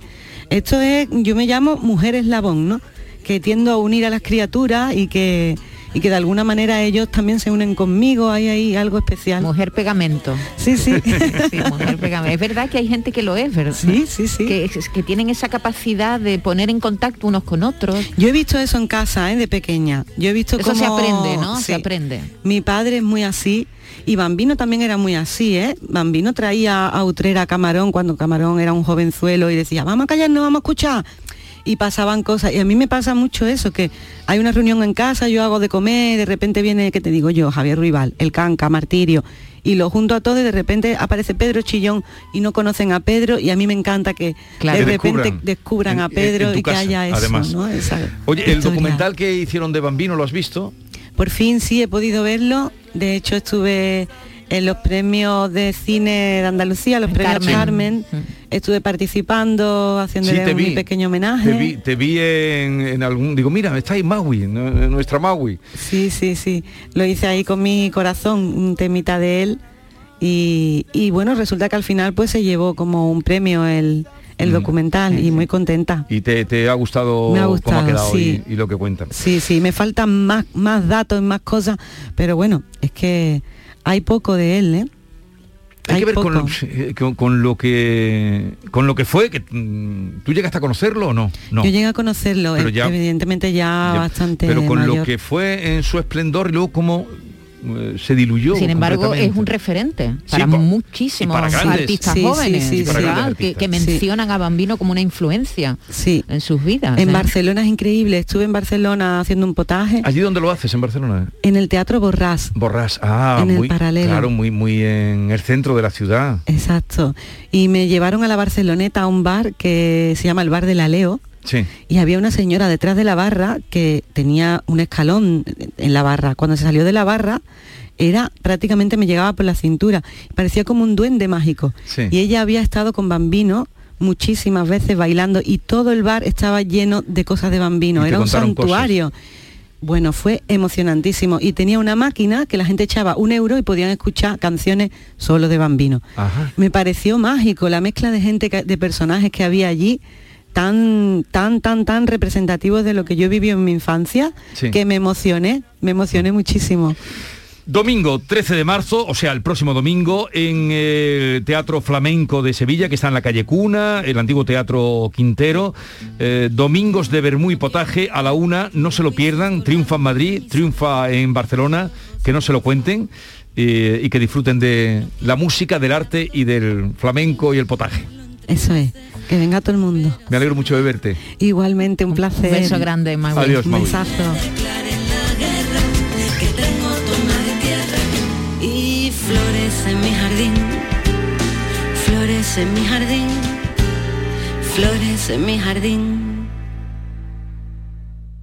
Esto es, yo me llamo mujer eslabón, ¿no? Que tiendo a unir a las criaturas y que y que de alguna manera ellos también se unen conmigo, hay ahí algo especial. Mujer pegamento. Sí, sí. Sí, mujer pegamento. Es verdad que hay gente que lo es, ¿verdad? Sí, sí, sí. Que, tienen esa capacidad de poner en contacto unos con otros. Yo he visto eso en casa, ¿eh? de pequeña. Yo he visto Eso se aprende, ¿no? Sí. Se aprende. Mi padre es muy así y Bambino también era muy así, ¿eh? Bambino traía a Utrera a Camarón cuando Camarón era un jovenzuelo y decía, vamos a callarnos, vamos a escuchar. Y pasaban cosas. Y a mí me pasa mucho eso, que hay una reunión en casa, yo hago de comer, de repente viene, ¿qué te digo yo? Javier Ruibal, el Canca, Martirio. Y lo junto a todo y de repente aparece Pedro Chillón y no conocen a Pedro y a mí me encanta que Claro. de Que repente descubran. descubran, En- a Pedro en y que haya eso, además. ¿no? Esa Oye, el documental que hicieron de Bambino, ¿lo has visto? Por fin sí he podido verlo. De hecho estuve en los premios de cine de Andalucía, los premios Carmen. Carmen. Estuve participando, haciéndole Sí, un vi. pequeño homenaje. Te vi, te vi en, en algún... Digo, mira, está ahí Maui, nu- nuestra Maui. Sí, sí, sí. Lo hice ahí con mi corazón, un temita de él. Y, y bueno, resulta que al final pues se llevó como un premio el, el Mm. documental y muy contenta. Y te, te ha gustado, Me ha cómo ha gustado, quedado sí. y, y lo que cuentan. Sí, sí, me faltan más, más datos, más cosas, pero bueno, es que hay poco de él, ¿eh? Hay, Hay que ver con, eh, con- con lo que con lo que fue, que mm, tú llegaste a conocerlo o no. No. Yo llegué a conocerlo, Pero eh, ya- evidentemente ya, Ya, bastante Pero con lo que fue en su esplendor y luego cómo eh, se diluyó. Sin embargo, es un referente Sí, para pa- muchísimos y para grandes. artistas Sí, jóvenes, sí, que, mencionan a Bambino como una influencia Sí. en sus vidas. En ¿eh? Barcelona es increíble, estuve en Barcelona haciendo un potaje, ¿Allí donde lo haces, en Barcelona? en el Teatro Borrás, Borrás. Ah, En el muy, paralelo. claro, muy, muy en el centro de la ciudad. exacto. Y me llevaron a la Barceloneta a un bar que se llama el Bar de la Leo, Sí. y había una señora detrás de la barra que tenía un escalón en la barra. Cuando se salió de la barra, era prácticamente me llegaba por la cintura. Parecía como un duende mágico. Sí. Y ella había estado con Bambino muchísimas veces bailando y todo el bar estaba lleno de cosas de Bambino. Era un cosas. santuario. Bueno, fue emocionantísimo. Y tenía una máquina que la gente echaba un euro y podían escuchar canciones solo de Bambino. Ajá. Me pareció mágico la mezcla de gente, que- de personajes que había allí, tan, tan, tan, tan representativos de lo que yo viví en mi infancia, Sí. que me emocioné, me emocioné muchísimo. Domingo 13 de marzo, o sea, el próximo domingo, en el Teatro Flamenco de Sevilla, que está en la calle Cuna, el antiguo Teatro Quintero. Eh, domingos de Bermú y Potaje a la una, no se lo pierdan. Triunfa en Madrid, triunfa en Barcelona, que no se lo cuenten eh, y que disfruten de la música, del arte y del flamenco y el potaje. Eso es, que venga todo el mundo. Me alegro mucho de verte. Igualmente, un placer. beso grande, Maui. Adiós, Un Maui. besazo. y flores en mi jardín, flores en mi jardín, flores en mi jardín.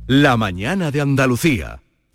La mañana de Andalucía.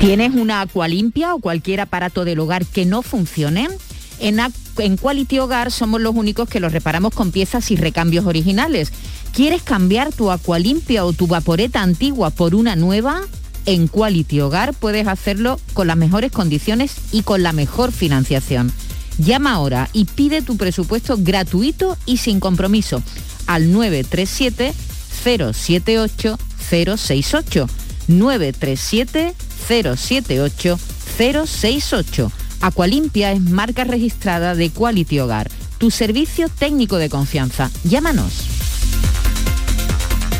¿Tienes una Aqualimpia o cualquier aparato del hogar que no funcione? En, en Quality Hogar somos los únicos que los reparamos con piezas y recambios originales. ¿Quieres cambiar tu Aqualimpia o tu vaporeta antigua por una nueva? En Quality Hogar puedes hacerlo con las mejores condiciones y con la mejor financiación. Llama ahora y pide tu presupuesto gratuito y sin compromiso al 937 078 068 937 078 068. Aqualimpia es marca registrada de Quality Hogar, tu servicio técnico de confianza. Llámanos.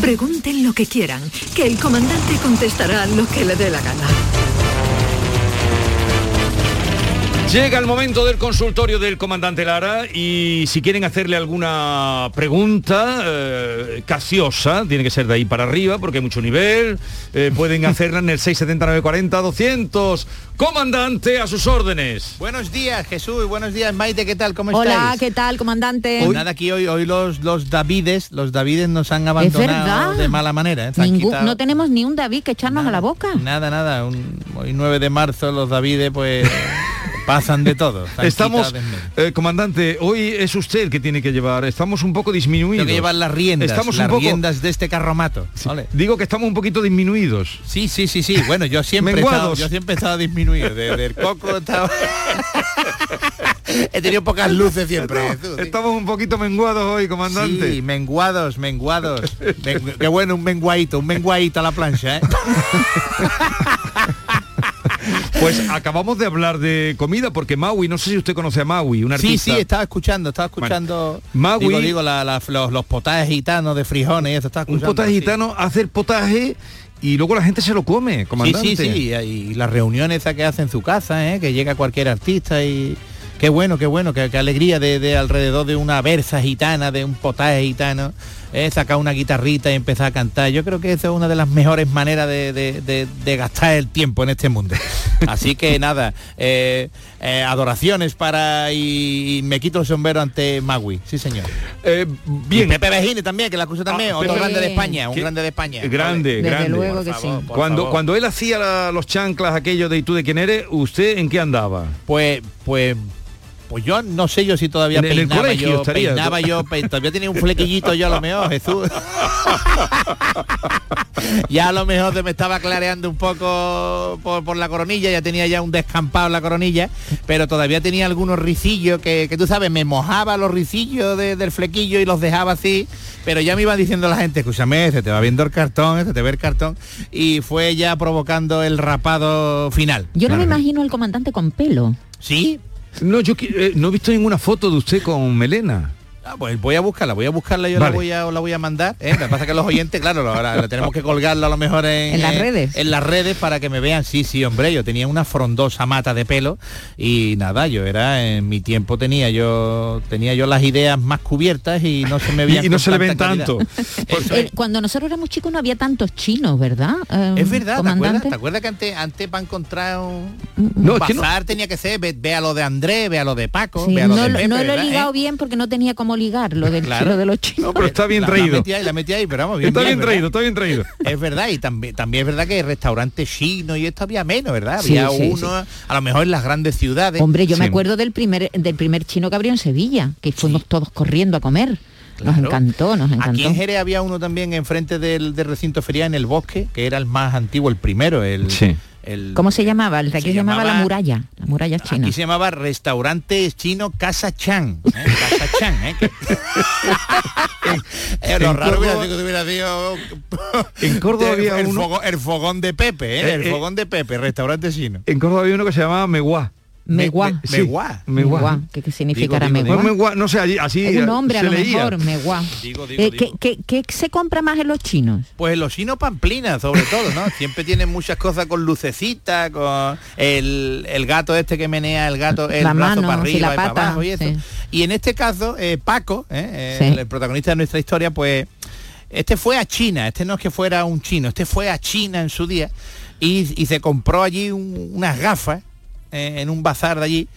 Pregunten lo que quieran, que el comandante contestará lo que le dé la gana. Llega el momento del consultorio del comandante Lara y si quieren hacerle alguna pregunta eh, capciosa, tiene que ser de ahí para arriba porque hay mucho nivel, eh, pueden hacerla en el 679-40-200. Comandante, a sus órdenes. Buenos días, Jesús, y buenos días, Maite, ¿qué tal? ¿Cómo Hola, estáis? ¿qué tal, comandante? Pues nada, aquí hoy, hoy los, los Davides, los Davides nos han abandonado de mala manera. ¿eh? Ningún- no tenemos ni un David que echarnos a la boca. Nada, nada, un- hoy 9 de marzo los Davides pues pasan de todo. Estamos, eh, comandante, hoy es usted el que tiene que llevar, estamos un poco disminuidos. Tengo que llevar las riendas, Estamos las un poco, riendas de este carromato. Vale. Digo que estamos un poquito disminuidos. Sí, sí, sí, sí. Bueno, yo siempre he estado, yo siempre he estado disminuido. Desde el coco estaba... he tenido pocas luces siempre. Sí. Estamos un poquito menguados hoy, comandante. Sí, menguados, menguados. Men- qué bueno, un menguadito, un menguadito a la plancha, ¿eh? Pues acabamos de hablar de comida porque Maui, no sé si usted conoce a Maui, un Sí, artista. sí, estaba escuchando, estaba escuchando. Maui- digo, digo, la- la- los, los potajes gitanos de frijones y eso estaba un escuchando. potaje sí. gitano, hacer potaje y luego la gente se lo come, Sí, comandante. sí, sí, y las reuniones que hace en su casa, ¿eh? que llega cualquier artista y qué bueno, qué bueno, qué, qué alegría de, de alrededor de una versa gitana, de un potaje gitano, ¿eh? sacar una guitarrita y empezar a cantar. Yo creo que eso es una de las mejores maneras de, de- de- de gastar el tiempo en este mundo. Así que nada, eh, eh, adoraciones para y, y me quito el sombrero ante Magui, sí señor. bien. Y Pepe Vejine también, que la acusa también, Ah, otro Pepe- grande de España, un Qué- grande de España. Grande, Vale. grande. Favor, Cuando, favor. cuando él hacía la- los chanclas aquellos de ¿y tú de quién eres? ¿Usted en qué andaba? Pues, pues, pues yo no sé yo si todavía En el- en el peinaba colegio yo, estaría. peinaba yo, pe- todavía tenía un flequillito yo a lo mejor, Jesús. ya a lo mejor se me estaba clareando un poco por, por la coronilla, ya tenía ya un descampado en la coronilla, pero todavía tenía algunos ricillos que, que tú sabes, me mojaba los ricillos de- del flequillo y los dejaba así, pero ya me iba diciendo la gente, escúchame, se te va viendo el cartón, se te ve el cartón, y fue ya provocando el rapado final. Yo no me imagino al comandante con pelo. ¿Sí? No, yo eh, no he visto ninguna foto de usted con melena. Ah, pues voy a buscarla, voy a buscarla, yo Vale. la voy a, la voy a mandar. ¿eh? Lo que pasa es que los oyentes, claro, ahora la tenemos que colgarla a lo mejor en, En las eh, redes. En las redes para que me vean. Sí, sí, hombre, yo tenía una frondosa mata de pelo y nada, yo era, en mi tiempo tenía yo tenía yo las ideas más cubiertas y no se me veían Y no se le ven tanto. Eh, cuando nosotros éramos chicos no había tantos chinos, ¿verdad? Eh, Es verdad, ¿te acuerdas? ¿Te acuerdas que antes, antes para encontrar un, No, un es que no- bazar tenía que ser, ve, ve a lo de Andrés, ve a lo de Paco, Sí, ve a lo no, de lo- Pepe, no lo he ¿verdad, eh? ligado bien porque no tenía ligar lo del Claro. chino de los chinos. No, pero está bien La- La traído. metí ahí, la metí ahí, pero vamos, bien, Está bien traído, está bien traído. Es verdad, y también, también es verdad que restaurantes chinos y esto había menos, ¿verdad? Sí, Había sí, uno, a lo mejor en las grandes ciudades. Hombre, yo me acuerdo del primer del primer chino que abrió en Sevilla, que fuimos todos corriendo a comer. Nos encantó, nos encantó. Aquí en Jerez había uno también enfrente del, del recinto ferial en el bosque, que era el más antiguo, el primero, el, el- ¿Cómo se llamaba? El de aquí se, llamaba, la muralla, la muralla china. Aquí se llamaba restaurante chino Casa Chan. ¿eh? Casa Chan, ¿eh? Eh, lo En raro hubiera Córdoba- sido que hubiera sido En Córdoba había el, uno- fogón, el fogón de Pepe, ¿eh? Eh, el fogón de Pepe, restaurante chino. En Córdoba había uno que se llamaba Meguá. Meguá. Sí, Meguá. Meguá. ¿Qué, qué significará Digo, digo, meguá? No, Meguá, no sé, allí- así Es un nombre a se lo leía. mejor, meguá. Digo, Eh. ¿qué, qué, qué se compra más en los chinos? Pues los chinos pamplinas, sobre todo, ¿no? Siempre tienen muchas cosas con lucecitas, con el, el gato este que menea el gato, el La brazo mano, para arriba la y para abajo y eso. sí. Y en este caso, eh, Paco, ¿eh? Sí. el, el protagonista de nuestra historia, pues este fue a China, este no es que fuera un chino, este fue a China en su día y, y se compró allí un- unas gafas eh, en un bazar de allí.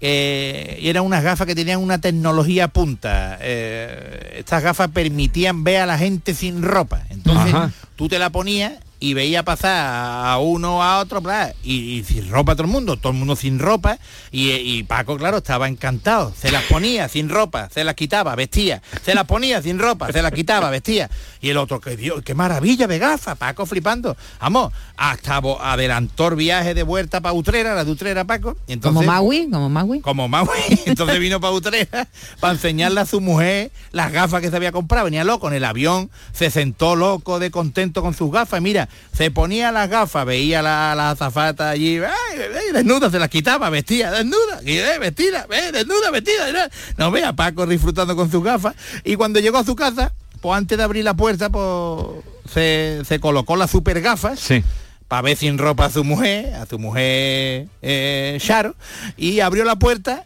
eh, y eran unas gafas que tenían una tecnología punta. Eh, estas gafas permitían ver a la gente sin ropa. Entonces Ajá. tú te la ponías y veía pasar a uno a otro bla, y, y sin ropa todo el mundo, todo el mundo sin ropa y, y Paco claro estaba encantado, se las ponía sin ropa, se las quitaba, vestía, se las ponía sin ropa, se las quitaba, vestía y el otro que Dios, qué maravilla de gafas, Paco flipando, vamos, hasta adelantó el viaje de vuelta para Utrera, la de Utrera Paco, y entonces como Maui, como Maui. como Maui. Entonces vino para Utrera para enseñarle a su mujer las gafas que se había comprado. Venía loco en el avión, se sentó loco de contento con sus gafas. Mira, se ponía las gafas, veía la, la azafata allí, ¡ay, ay, desnuda, se las quitaba, vestía, desnuda, y, eh, vestida, eh, desnuda, vestida. eh. No vea Paco disfrutando con sus gafas. Y cuando llegó a su casa, pues antes de abrir la puerta, pues se, se colocó las super gafas. Sí. para ver sin ropa a su mujer, a su mujer eh, Charo, y abrió la puerta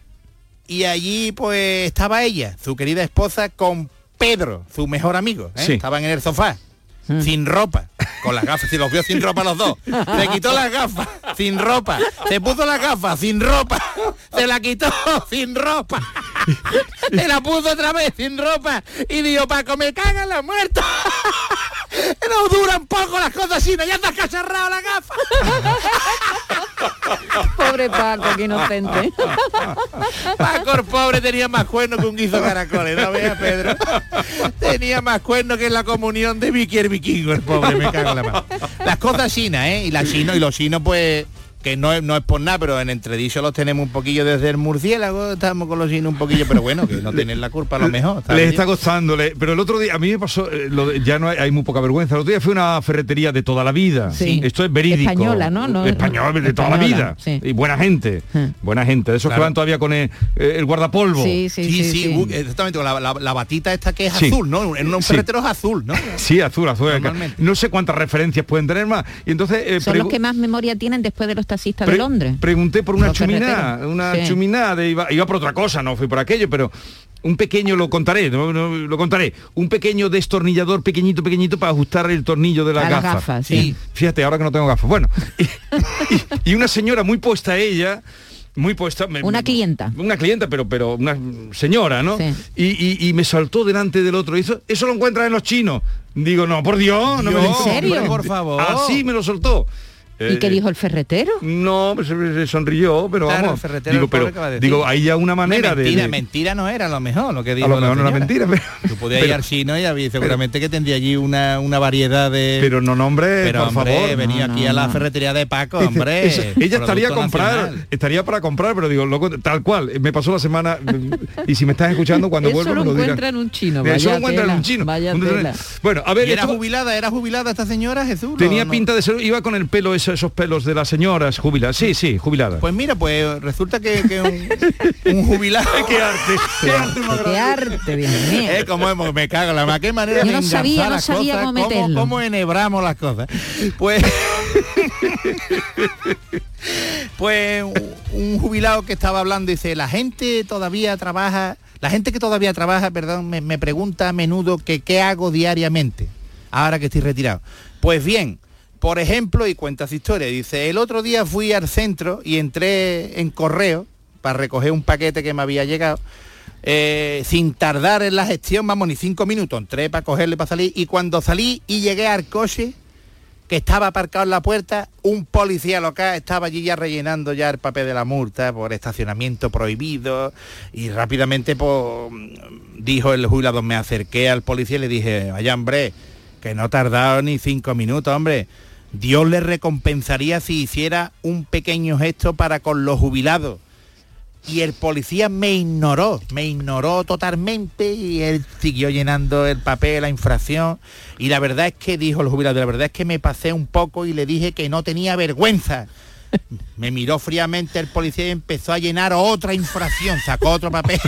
y allí pues estaba ella, su querida esposa, con Pedro, su mejor amigo. ¿eh? Sí. Estaban en el sofá, sin ropa, con las gafas, y los vio sin ropa los dos. Se quitó las gafas, sin ropa. Se puso las gafas, sin ropa. Se la quitó, sin ropa. Se la puso otra vez, sin ropa. Y dijo, Paco, me cagan la muerta. No duran poco las cosas así, no ya te has cacharrado la gafa. Pobre Paco, qué inocente. Paco el pobre tenía más cuernos que un guiso de caracoles, ¿no veas, Pedro? Tenía más cuernos que en la comunión de Vicky el la. Las cosas chinas, ¿eh? Y las y los chinos, pues, que no es, no es por nada, pero en entredicho los tenemos un poquillo desde el murciélago, estamos con los chinos un poquillo, pero bueno, que no tienen la culpa a lo mejor. Les bien. está costándole. Pero el otro día, a mí me pasó, eh, lo de- ya no hay, hay muy poca vergüenza. El otro día fue una ferretería de toda la vida. Sí. Esto es verídico. Española, ¿no? No- Español de toda la vida. sí. Y buena gente. Buena gente. De esos que van todavía con el, eh, el guardapolvo. Sí, sí, Sí, sí. sí, sí. uh, exactamente, la, la- la batita esta que es Sí. azul, ¿no? En un Sí. ferretero es azul, ¿no? Sí, azul, azul. Normalmente. No sé cuántas referencias pueden tener más. Y entonces eh, Son los que más memoria tienen después de los taxistas Pre- de Londres. Pregunté por una ferreteros. una Sí. chuminá de iba, iba por otra cosa, no fui por aquello, pero un pequeño lo contaré, no, no, lo contaré, un pequeño destornillador pequeñito, pequeñito para ajustar el tornillo de la las gafa. gafas, sí. Fíjate, ahora que no tengo gafas. Bueno, y, y- y una señora muy puesta a ella, muy puesta. me- Una clienta. Una clienta, pero, pero una señora, ¿no? Sí. Y, y- y me saltó delante del otro. Y eso, eso lo encuentras en los chinos. Digo, no, por Dios, no me Dios, lo- serio? hombre, por favor. Así me lo soltó. ¿Y Eh, qué dijo el ferretero? no, pues, se, se sonrió, pero Claro, vamos. el ferretero, digo, pero ¿qué va a decir? digo, hay ya una manera de- mentira, de, mentira no era a lo mejor lo que dijo a lo mejor no era mentira, pero, Tú podías ir al chino y había- seguramente que tendría allí una, una variedad de... pero no nombre, Pero, por hombre, favor. venía No, aquí no, a la no. ferretería de Paco, Dice, hombre. eso- ella estaría a comprar, nacional. estaría para comprar, pero digo, loco, tal cual, me pasó la semana y si me estás escuchando cuando Eso vuelvo lo me lo dirás. encuentra en un chino, Eso vaya lo encuentra en tela, un chino. vaya. Bueno, a ver, ¿Y era jubilada? ¿Era jubilada esta señora, Jesús? tenía pinta de ser, iba con el pelo, esos, esos pelos de las señoras jubiladas. Sí, sí, jubilada. Pues mira, pues resulta que, que un, un jubilado... qué arte, qué arte más Qué arte, Dios mío. Eh, como hemos- me cago en la ma- qué manera Yo de no sabía, engarzar no las sabía cosas, cómo cómo, meterlo. cómo enhebramos las cosas. Pues pues un- un jubilado que estaba hablando dice, la gente todavía trabaja, la gente que todavía trabaja, perdón, me, me pregunta a menudo que qué hago diariamente, ahora que estoy retirado. Pues bien, por ejemplo, y cuenta su historia, dice, el otro día fui al centro y entré en correo para recoger un paquete que me había llegado. eh, sin tardar en la gestión, vamos, ni cinco minutos, entré para cogerle para salir y cuando salí y llegué al coche, que estaba aparcado en la puerta, un policía local estaba allí ya rellenando ya el papel de la multa por estacionamiento prohibido y rápidamente pues, dijo el jubilado, me acerqué al policía y le dije, vaya hombre, que no ha tardado ni cinco minutos, hombre. Dios le recompensaría si hiciera un pequeño gesto para con los jubilados. Y el policía me ignoró, me ignoró totalmente y él siguió llenando el papel, la infracción. Y la verdad es que, dijo el jubilado, la verdad es que me pasé un poco y le dije que no tenía vergüenza. Me miró fríamente el policía y empezó a llenar otra infracción, sacó otro papel.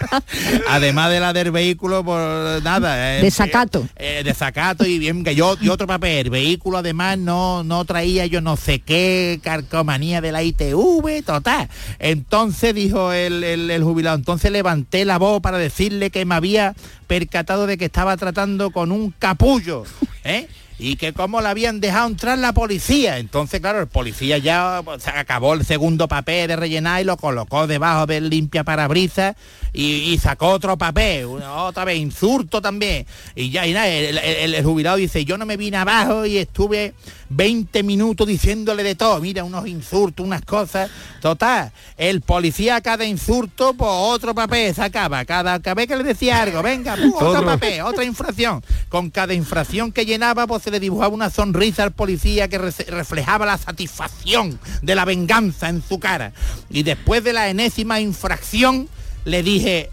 Además de la del vehículo, por nada. eh, Desacato. eh, desacato y bien que yo y otro papel. El vehículo además no, no traía yo no sé qué carcomanía de la ITV, total. Entonces dijo el, el- el jubilado, entonces levanté la voz para decirle que me había percatado de que estaba tratando con un capullo. ¿eh? Y que cómo la habían dejado entrar la policía. Entonces, claro, el policía ya pues, acabó el segundo papel de rellenar y lo colocó debajo del limpia parabrisas y, y sacó otro papel, una- otra vez, insulto también. Y ya, y nada, el- el jubilado dice, yo no me vine abajo y estuve 20 minutos diciéndole de todo, mira, unos insultos, unas cosas. Total, el policía cada insulto, pues otro papel sacaba, cada, cada vez que le decía algo, venga, otro Otro. papel, otra infracción. Con cada infracción que llenaba, pues se le dibujaba una sonrisa al policía que re- reflejaba la satisfacción de la venganza en su cara. Y después de la enésima infracción, le dije,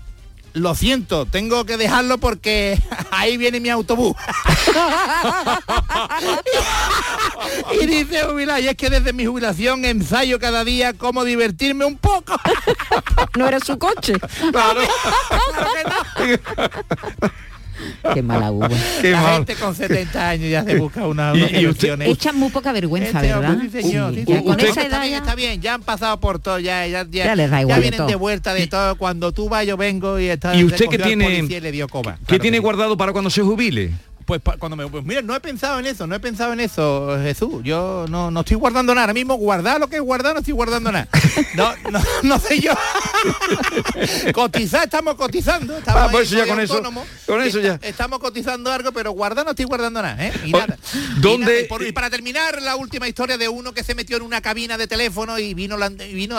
lo siento, tengo que dejarlo porque ahí viene mi autobús. y dice jubilado, y es que desde mi jubilación ensayo cada día cómo divertirme un poco. no era su coche. Claro. Qué mala uva. Qué la mal. gente con 70 años ya se busca una, Y- usted-. Echan muy poca vergüenza, Este ¿verdad? sí, señor, Sí. sí, Ya con Usted- esa está edad bien, ya- está bien, ya han pasado por todo, ya, ya, ya, Ya les da igual vienen todo. de vuelta de todo. Cuando tú vas, yo vengo y está ¿Y usted qué tiene- policía y le dio coba. ¿Qué Claro tiene que sí. guardado para cuando se jubile? Pues cuando me pues mira, no he pensado en eso, no he pensado en eso, Jesús. Yo no, no estoy guardando nada. Ahora mismo guardar lo que es guardar, no estoy guardando nada. No, no, no sé yo. Cotizar, estamos cotizando. Estamos Ah, pues ya con eso- con eso ya. Estamos cotizando algo, pero guardar no estoy guardando nada, ¿eh? Y ¿dónde- nada, y por- y para terminar, la última historia de uno que se metió en una cabina de teléfono y vino, la- y vino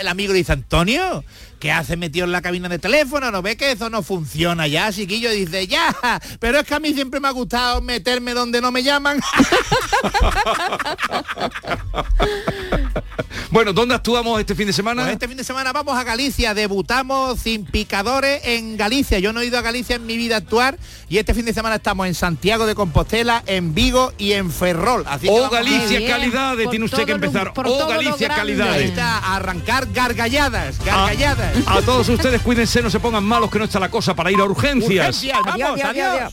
el amigo y dice, Antonio, ¿qué hace metido en la cabina de teléfono? ¿No ve que eso no funciona ya, chiquillo? Y dice, ya, pero es que a mí siempre me ha gustado meterme donde no me llaman. Bueno, ¿dónde actuamos este fin de semana? Pues este fin de semana vamos a Galicia, debutamos sin picadores en Galicia. Yo no he ido a Galicia en mi vida a actuar y este fin de semana estamos en Santiago de Compostela, en Vigo y en Ferrol. Así Oh, Galicia, bien, calidades, por tiene usted que empezar. Oh, lo Galicia, grande. Ahí calidades. está, a arrancar gargalladas, gargalladas. A todos ustedes cuídense, no se pongan malos que no está la cosa para ir a urgencias. Urgencias, vamos, Adiós, adiós, adiós. adiós.